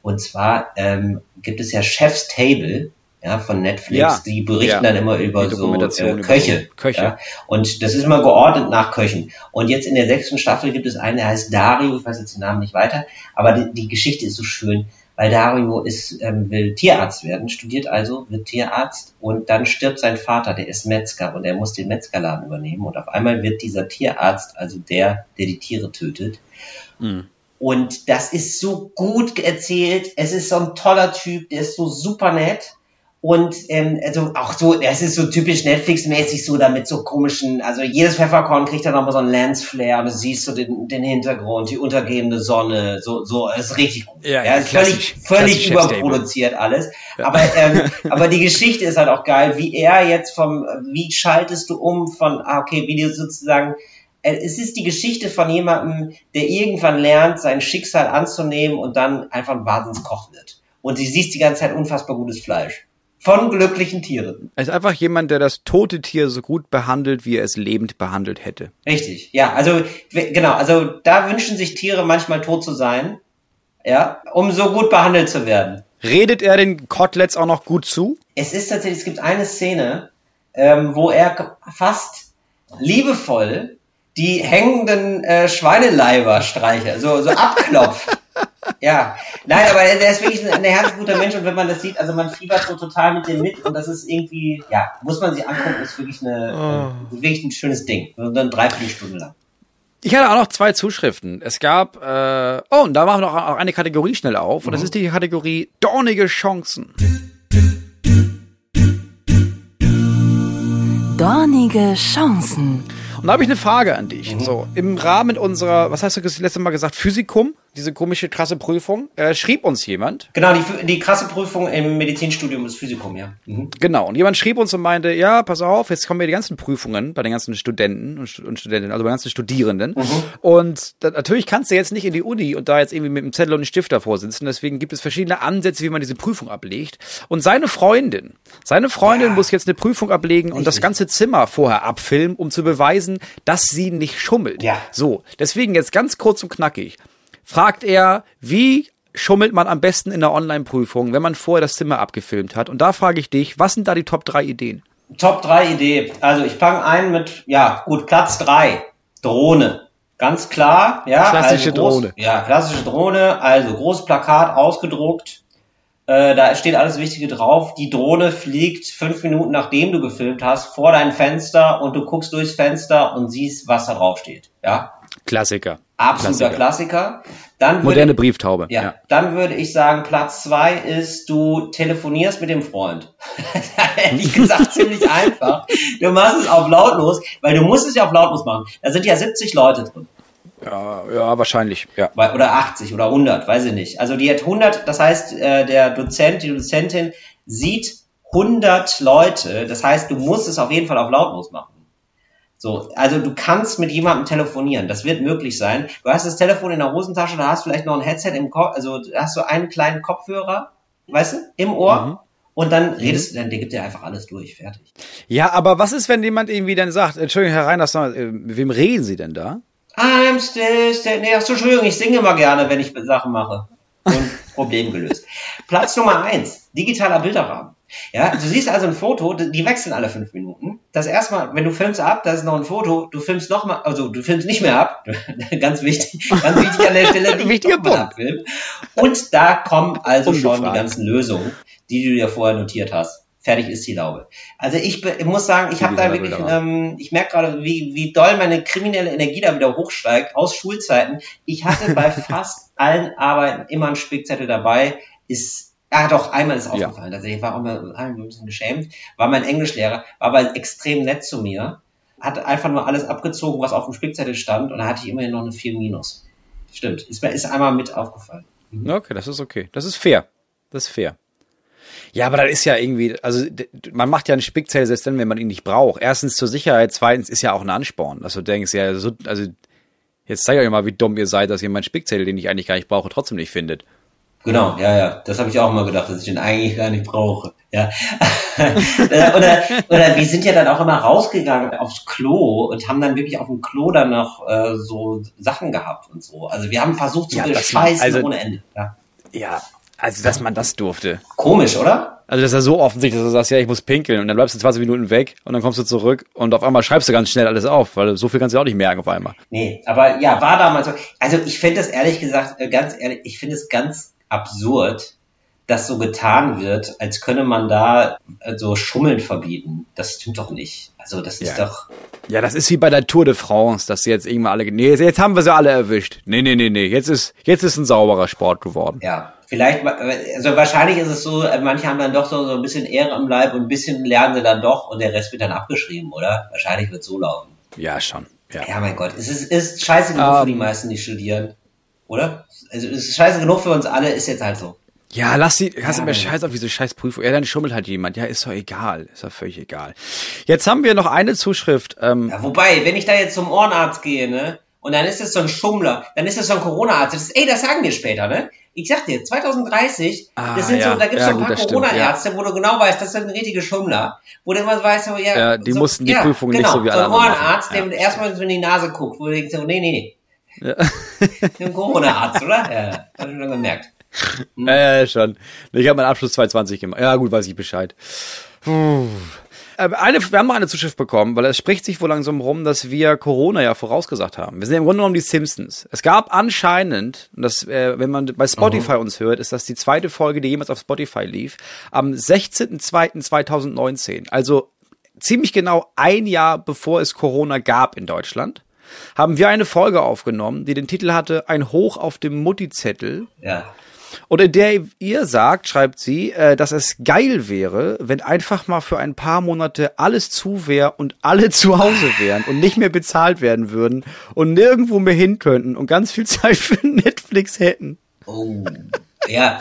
Und zwar ähm, gibt es ja Chef's Table ja, von Netflix,
Ja.
die berichten
Ja.
dann immer über so äh,
über
Köche.
so Köche.
Ja? Und das ist immer geordnet nach Köchen. Und jetzt in der sechsten Staffel gibt es einen, der heißt Dario, ich weiß jetzt den Namen nicht weiter, aber die, die Geschichte ist so schön, weil Dario ist, ähm, will Tierarzt werden, studiert also, wird Tierarzt und dann stirbt sein Vater, der ist Metzger und er muss den Metzgerladen übernehmen und auf einmal wird dieser Tierarzt, also der, der die Tiere tötet. Und das ist so gut erzählt. Es ist so ein toller Typ, der ist so super nett. Und ähm, also auch so, das ist so typisch Netflix-mäßig so, damit so komischen, also jedes Pfefferkorn kriegt dann nochmal so einen Lens-Flare und du siehst so den, den Hintergrund, die untergehende Sonne, so, so, es ist richtig gut.
Ja, ja,
ist
klassisch.
völlig, völlig überproduziert alles. Aber, ähm, aber die Geschichte ist halt auch geil, wie er jetzt vom, wie schaltest du um von, ah, okay, wie du sozusagen, äh, es ist die Geschichte von jemandem, der irgendwann lernt, sein Schicksal anzunehmen und dann einfach ein Wahnsinnskoch wird. Und sie siehst die ganze Zeit unfassbar gutes Fleisch. Von glücklichen Tieren.
Er ist einfach jemand, der das tote Tier so gut behandelt, wie er es lebend behandelt hätte.
Richtig, ja, also genau, also da wünschen sich Tiere manchmal tot zu sein, ja, um so gut behandelt zu werden.
Redet er den Koteletts auch noch gut zu?
Es ist tatsächlich, es gibt eine Szene, ähm, wo er fast liebevoll die hängenden äh, Schweineleiber streiche, so, so abklopft. Ja, nein, aber der ist wirklich ein, ein herzguter Mensch und wenn man das sieht, also man fiebert so total mit dem mit und das ist irgendwie, ja, muss man sich angucken, ist wirklich eine, äh, wirklich ein schönes Ding. So eine Dreiviertelstunde lang.
Ich hatte auch noch zwei Zuschriften. Es gab, äh, oh, und da machen wir noch auch eine Kategorie schnell auf. Und das ist die Kategorie Dornige Chancen.
Dornige Chancen.
Und da habe ich eine Frage an dich. So, im Rahmen unserer, was hast du das letzte Mal gesagt, Physikum, diese komische krasse Prüfung, äh, schrieb uns jemand,
Genau, die, die krasse Prüfung im Medizinstudium ist Physikum, ja. Mhm.
genau, und jemand schrieb uns und meinte, ja, pass auf, jetzt kommen ja die ganzen Prüfungen bei den ganzen Studenten und, und Studentinnen, also bei den ganzen Studierenden. Und da, natürlich kannst du jetzt nicht in die Uni und da jetzt irgendwie mit einem Zettel und einem Stift davor sitzen. Deswegen gibt es verschiedene Ansätze, wie man diese Prüfung ablegt. Und seine Freundin, seine Freundin
Ja.
muss jetzt eine Prüfung ablegen und das
Richtig.
ganze Zimmer vorher abfilmen, um zu beweisen, dass sie nicht schummelt.
Ja.
So, deswegen jetzt ganz kurz und knackig. Fragt er, wie schummelt man am besten in der Online-Prüfung, wenn man vorher das Zimmer abgefilmt hat? Und da frage ich dich, was sind da die Top 3 Ideen?
Top 3 Idee. Also ich fange ein mit, ja, gut, Platz 3. Drohne. Ganz klar, ja.
Klassische
also groß,
Drohne.
Ja, klassische Drohne. Also großes Plakat ausgedruckt. Äh, da steht alles Wichtige drauf. Die Drohne fliegt fünf Minuten nachdem du gefilmt hast vor dein Fenster und du guckst durchs Fenster und siehst, was da drauf steht. Ja,
Klassiker.
absoluter Klassiker. Dann würde-
Moderne Brieftaube.
ja, dann würde ich sagen, Platz zwei ist, du telefonierst mit dem Freund. Ehrlich gesagt, ziemlich einfach. Du machst es auf lautlos, weil du musst es ja auf lautlos machen. Da sind ja 70 Leute drin.
Ja, ja, wahrscheinlich. Ja.
Oder 80 oder 100, weiß ich nicht. Also die hat 100, das heißt, äh, der Dozent, die Dozentin sieht 100 Leute. Das heißt, du musst es auf jeden Fall auf lautlos machen. So, also du kannst mit jemandem telefonieren. Das wird möglich sein. Du hast das Telefon in der Hosentasche, da hast vielleicht noch ein Headset im Kopf, also da hast du einen kleinen Kopfhörer, weißt du, im Ohr. Und dann redest du, dann der gibt dir einfach alles durch, fertig.
ja, aber was ist, wenn jemand irgendwie dann sagt, Entschuldigung, Herr Reiners, äh, mit wem reden Sie denn da?
I'm still, still. Nee, ach so, Entschuldigung, ich singe immer gerne, wenn ich Sachen mache. Und Problem gelöst. Platz Nummer eins, digitaler Bilderrahmen. Ja, du siehst also ein Foto, die wechseln alle fünf Minuten. Das erste Mal, wenn du filmst ab, da ist noch ein Foto, du filmst noch mal, also du filmst nicht mehr ab. ganz wichtig, ganz wichtig an der Stelle,
Wichtiger Punkt.
Und da kommen also schon
Ungefragt.
die ganzen Lösungen, die du dir vorher notiert hast. Fertig ist die Laube. Also ich, ich muss sagen, ich habe da wirklich, ähm, ich merke gerade, wie, wie doll meine kriminelle Energie da wieder hochsteigt aus Schulzeiten. Ich hatte bei fast allen Arbeiten immer einen Spickzettel dabei. Ist Ah, doch, einmal ist aufgefallen. Ja. Tatsächlich war auch mal ein bisschen geschämt. War mein Englischlehrer, war aber extrem nett zu mir. Hat einfach nur alles abgezogen, was auf dem Spickzettel stand und da hatte ich immerhin noch eine 4 minus. Stimmt. Ist mir ist einmal mit aufgefallen.
Mhm. Okay, das ist okay. Das ist fair. Das ist fair. Ja, aber das ist ja irgendwie, also man macht ja einen Spickzettel selbst dann, wenn man ihn nicht braucht. Erstens zur Sicherheit, zweitens ist ja auch ein Ansporn, dass du denkst, ja, so, also jetzt zeig euch mal, wie dumm ihr seid, dass ihr meinen Spickzettel, den ich eigentlich gar nicht brauche, trotzdem nicht findet.
Genau, ja, ja. Das habe ich auch mal gedacht, dass ich den eigentlich gar nicht brauche. Ja. Äh, oder, oder wir sind ja dann auch immer rausgegangen aufs Klo und haben dann wirklich auf dem Klo dann noch äh, so Sachen gehabt und so. Also wir haben versucht zu ja, bescheißen also, ohne Ende. Ja.
ja, also dass man das durfte.
Komisch, oder?
Also das ist ja so offensichtlich, dass du sagst, ja, ich muss pinkeln und dann bleibst du 20 Minuten weg und dann kommst du zurück und auf einmal schreibst du ganz schnell alles auf, weil so viel kannst du auch nicht merken auf einmal.
Nee, aber ja, war damals so. Also ich finde es ehrlich gesagt, äh, ganz ehrlich, ich finde es ganz absurd, dass so getan wird, als könne man da so Schummeln verbieten. Das stimmt doch nicht. Also das ist
ja.
doch.
Ja, das ist wie bei der Tour de France, dass sie jetzt irgendwann alle. Nee, jetzt haben wir sie alle erwischt. Nee, nee, nee, nee. Jetzt ist, jetzt ist ein sauberer Sport geworden.
Ja. Vielleicht, also wahrscheinlich ist es so, äh, manche haben dann doch so, so ein bisschen Ehre im Leib und ein bisschen lernen sie dann doch und der Rest wird dann abgeschrieben, oder? Wahrscheinlich wird so laufen.
Ja, schon.
Ja, ja mein Gott. Es ist, ist scheiße genug um, für die ähm. meisten, die studieren. Oder? Also es ist scheiße genug für uns alle, ist jetzt halt so.
Ja, lass sie, hast ja, du mir scheiß auf diese scheiß Prüfung. Ja, dann schummelt halt jemand. Ja, ist doch egal. Ist doch völlig egal. Jetzt haben wir noch eine Zuschrift. Ähm,
ja, wobei, wenn ich da jetzt zum Ohrenarzt gehe, ne, und dann ist das so ein Schummler, dann ist das so ein Corona-Arzt. Das ey, das sagen wir später, ne? Ich sag dir, 2030, ah, das sind ja, so, da gibt's ja, so ein paar Corona-Ärzte, ja. wo du genau weißt, das sind richtige Schummler. Wo du immer weißt, so, ja,
ja die
so,
mussten die Prüfung genau, nicht so wie alle.
So ein Ohrenarzt, der erstmal so in die Nase guckt, wo du denkst, so, nee, nee, nee. Ja. Ein Corona-Arzt, oder? Ja, hab ich schon gemerkt.
Hm? Ja, schon. Ich habe meinen Abschluss 220 gemacht. Ja, gut, weiß ich Bescheid. Puh. Äh, eine, wir haben noch eine Zuschrift bekommen, weil es spricht sich wohl langsam rum, dass wir Corona ja vorausgesagt haben. Wir sind im Grunde genommen die Simpsons. Es gab anscheinend, das, äh, wenn man bei Spotify uh uns hört, ist das die zweite Folge, die jemals auf Spotify lief, am 16.02.2019. Also ziemlich genau ein Jahr bevor es Corona gab in Deutschland haben wir eine Folge aufgenommen, die den Titel hatte Ein Hoch auf dem Mutti-Zettel.
Ja.
Und in der ihr sagt, schreibt sie, äh, dass es geil wäre, wenn einfach mal für ein paar Monate alles zu wäre und alle zu Hause wären und nicht mehr bezahlt werden würden und nirgendwo mehr hin könnten und ganz viel Zeit für Netflix hätten.
Oh, ja.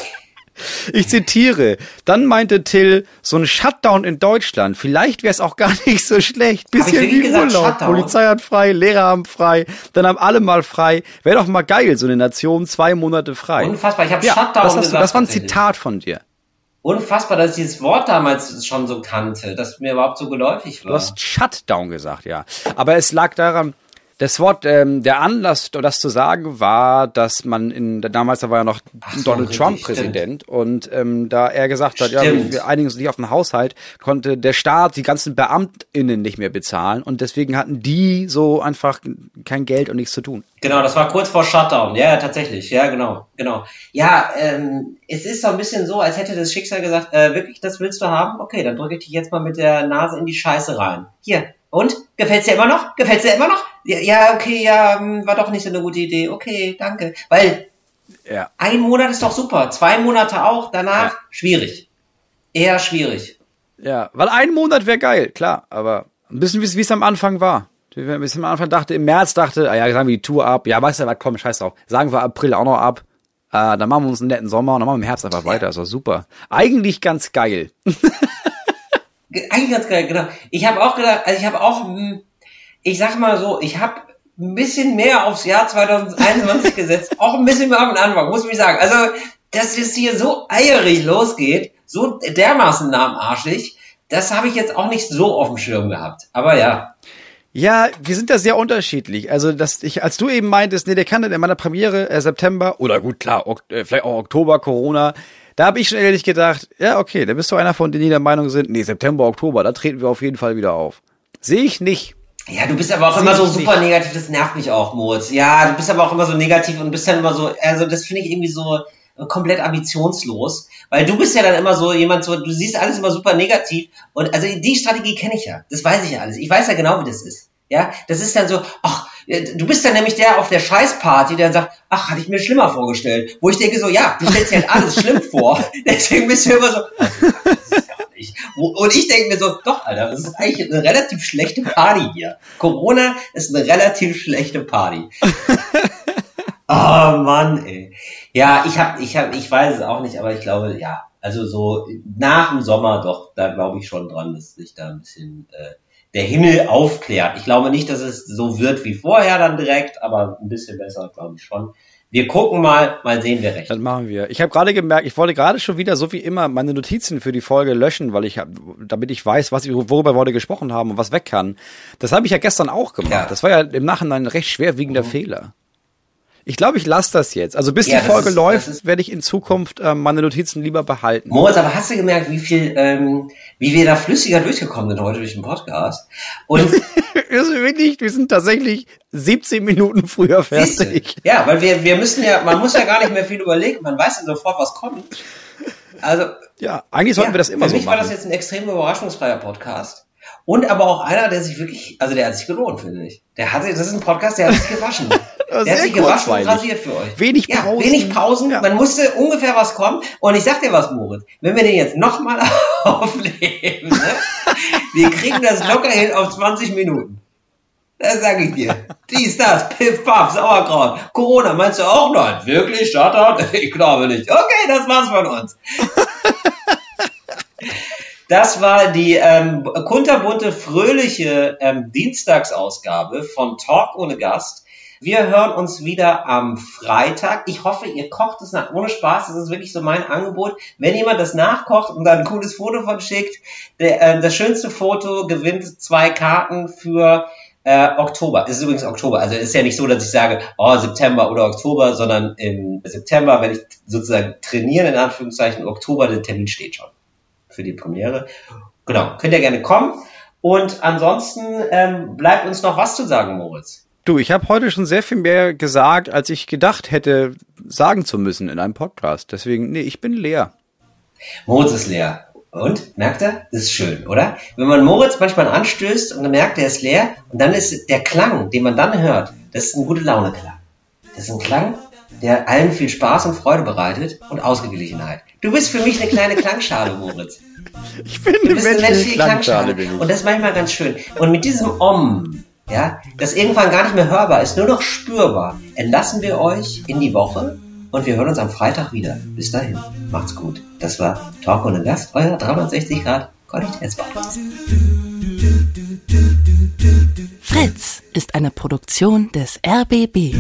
Ich zitiere. Dann meinte Till, so ein Shutdown in Deutschland, vielleicht wäre es auch gar nicht so schlecht. Bisschen wie gesagt, Urlaub. Shutdown? Polizei hat frei, Lehrer haben frei, dann haben alle mal frei. Wäre doch mal geil, so eine Nation zwei Monate frei.
Unfassbar, ich habe ja, Shutdown
das, gesagt, das war ein Zitat von dir.
Unfassbar, dass ich dieses Wort damals schon so kannte, dass mir überhaupt so geläufig war.
Du hast Shutdown gesagt, ja. Aber es lag daran, das Wort, ähm, der Anlass, das zu sagen, war, dass man in, damals da war ja noch so, Donald Trump Präsident und ähm, da er gesagt hat, stimmt. ja, wir einigen uns nicht auf den Haushalt, konnte der Staat die ganzen BeamtInnen nicht mehr bezahlen und deswegen hatten die so einfach kein Geld und nichts zu tun.
Genau, das war kurz vor Shutdown. Ja, tatsächlich. Ja, genau, genau. Ja, ähm, es ist so ein bisschen so, als hätte das Schicksal gesagt, äh, wirklich, das willst du haben? Okay, dann drücke ich dich jetzt mal mit der Nase in die Scheiße rein. Hier, und? Gefällt's dir immer noch? Gefällt's dir immer noch? Ja, ja, okay, ja, hm, war doch nicht so eine gute Idee. Okay, danke. Weil ja. ein Monat ist doch super, zwei Monate auch, danach ja. schwierig. Eher schwierig.
Ja, weil ein Monat wäre geil, klar, aber ein bisschen wie es am Anfang war. Ein bisschen am Anfang dachte, im März dachte, ah ja, sagen wir die Tour ab. Ja, weißt du was, komm, scheiß drauf. Sagen wir April auch noch ab. Äh, dann machen wir uns einen netten Sommer und dann machen wir im Herbst einfach weiter. Ist doch super. Eigentlich ganz geil.
Eigentlich ganz genau. Ich habe auch gedacht, also ich habe auch, hm, ich sag mal so, ich habe ein bisschen mehr aufs Jahr 2021 gesetzt, auch ein bisschen mehr auf den Anfang, muss ich sagen. Also, dass es hier so eierig losgeht, so dermaßen lahmarschig, das habe ich jetzt auch nicht so auf dem Schirm gehabt. Aber ja.
Ja, wir sind da sehr unterschiedlich. Also, dass ich, als du eben meintest, nee, der kann in meiner Premiere äh, September oder gut, klar, ok, äh, vielleicht auch Oktober, Corona, da habe ich schon ehrlich gedacht, ja, okay, da bist du einer von denen, die der Meinung sind, nee, September, Oktober, da treten wir auf jeden Fall wieder auf. Sehe ich nicht.
Ja, du bist aber auch Seh immer so super nicht. negativ, das nervt mich auch, Moritz. Ja, du bist aber auch immer so negativ und bist dann immer so, also das finde ich irgendwie so komplett ambitionslos, weil du bist ja dann immer so jemand so, du siehst alles immer super negativ und also die Strategie kenne ich ja, das weiß ich ja alles. Ich weiß ja genau, wie das ist. Ja, das ist dann so, ach, Du bist dann nämlich der auf der Scheißparty, der sagt, ach, hatte ich mir schlimmer vorgestellt. Wo ich denke so, ja, du stellst dir halt alles schlimm vor. Deswegen bist du immer so, und ich denke mir so, doch, Alter, das ist eigentlich eine relativ schlechte Party hier. Corona ist eine relativ schlechte Party. oh Mann, ey. Ja, ich hab, ich hab, ich weiß es auch nicht, aber ich glaube, ja, also so nach dem Sommer doch, da glaube ich schon dran, dass sich da ein bisschen äh, der Himmel aufklärt. Ich glaube nicht, dass es so wird wie vorher dann direkt, aber ein bisschen besser, glaube ich schon. Wir gucken mal, mal sehen, wer recht.
Das machen wir. Ich habe gerade gemerkt, ich wollte gerade schon wieder so wie immer meine Notizen für die Folge löschen, weil ich damit ich weiß, was worüber wir heute gesprochen haben und was weg kann. Das habe ich ja gestern auch gemacht. Ja. Das war ja im Nachhinein ein recht schwerwiegender mhm. Fehler. Ich glaube, ich lasse das jetzt. Also bis ja, die Folge ist, läuft, werde ich in Zukunft äh, meine Notizen lieber behalten.
Moritz, aber hast du gemerkt, wie viel, ähm, wie wir da flüssiger durchgekommen sind heute durch den Podcast?
Und wir sind wirklich, wir sind tatsächlich 17 Minuten früher fertig.
Ja, weil wir, wir müssen ja, man muss ja gar nicht mehr viel überlegen, man weiß ja sofort, was kommt. Also
ja, eigentlich sollten ja, wir das immer
so
machen.
Für mich war das jetzt ein extrem überraschungsfreier Podcast. Und aber auch einer, der sich wirklich, also der hat sich gelohnt, finde ich. Der hatte, das ist ein Podcast, der hat sich gewaschen. der hat sich gewaschen und rasiert für euch.
Wenig Pausen.
Ja, wenig Pausen. Ja. Man musste ungefähr was kommen. Und ich sag dir was, Moritz. Wenn wir den jetzt nochmal aufnehmen, ne? wir kriegen das locker hin auf 20 Minuten. Das sage ich dir. Dies, das, Piff, Paff, Sauerkraut. Corona, meinst du auch noch? Wirklich? Shoutout? Ich glaube nicht. Okay, das war's von uns. Das war die ähm, kunterbunte, fröhliche ähm, Dienstagsausgabe von Talk ohne Gast. Wir hören uns wieder am Freitag. Ich hoffe, ihr kocht es nach ohne Spaß. Das ist wirklich so mein Angebot. Wenn jemand das nachkocht und dann ein cooles Foto von schickt, der, äh, das schönste Foto gewinnt zwei Karten für äh, Oktober. Es ist übrigens Oktober. Also es ist ja nicht so, dass ich sage, oh, September oder Oktober, sondern im September, wenn ich sozusagen trainiere, in Anführungszeichen, Oktober, der Termin steht schon für die Premiere. Genau, könnt ihr gerne kommen. Und ansonsten ähm, bleibt uns noch was zu sagen, Moritz.
Du, ich habe heute schon sehr viel mehr gesagt, als ich gedacht hätte, sagen zu müssen in einem Podcast. Deswegen, nee, ich bin leer.
Moritz ist leer. Und? Merkt er? Das ist schön, oder? Wenn man Moritz manchmal anstößt und dann merkt, er ist leer und dann ist der Klang, den man dann hört, das ist ein gute Laune-Klang. Das ist ein Klang, der allen viel Spaß und Freude bereitet und Ausgeglichenheit. Du bist für mich eine kleine Klangschale, Moritz.
Ich bin eine menschliche Klangschale. Klangschale.
Und das ist manchmal ganz schön. Und mit diesem Om, ja, das irgendwann gar nicht mehr hörbar ist, nur noch spürbar, entlassen wir euch in die Woche und wir hören uns am Freitag wieder. Bis dahin, macht's gut. Das war Talk ohne Gast, euer 360 Grad Qualitätspodcast.
Fritz ist eine Produktion des RBB.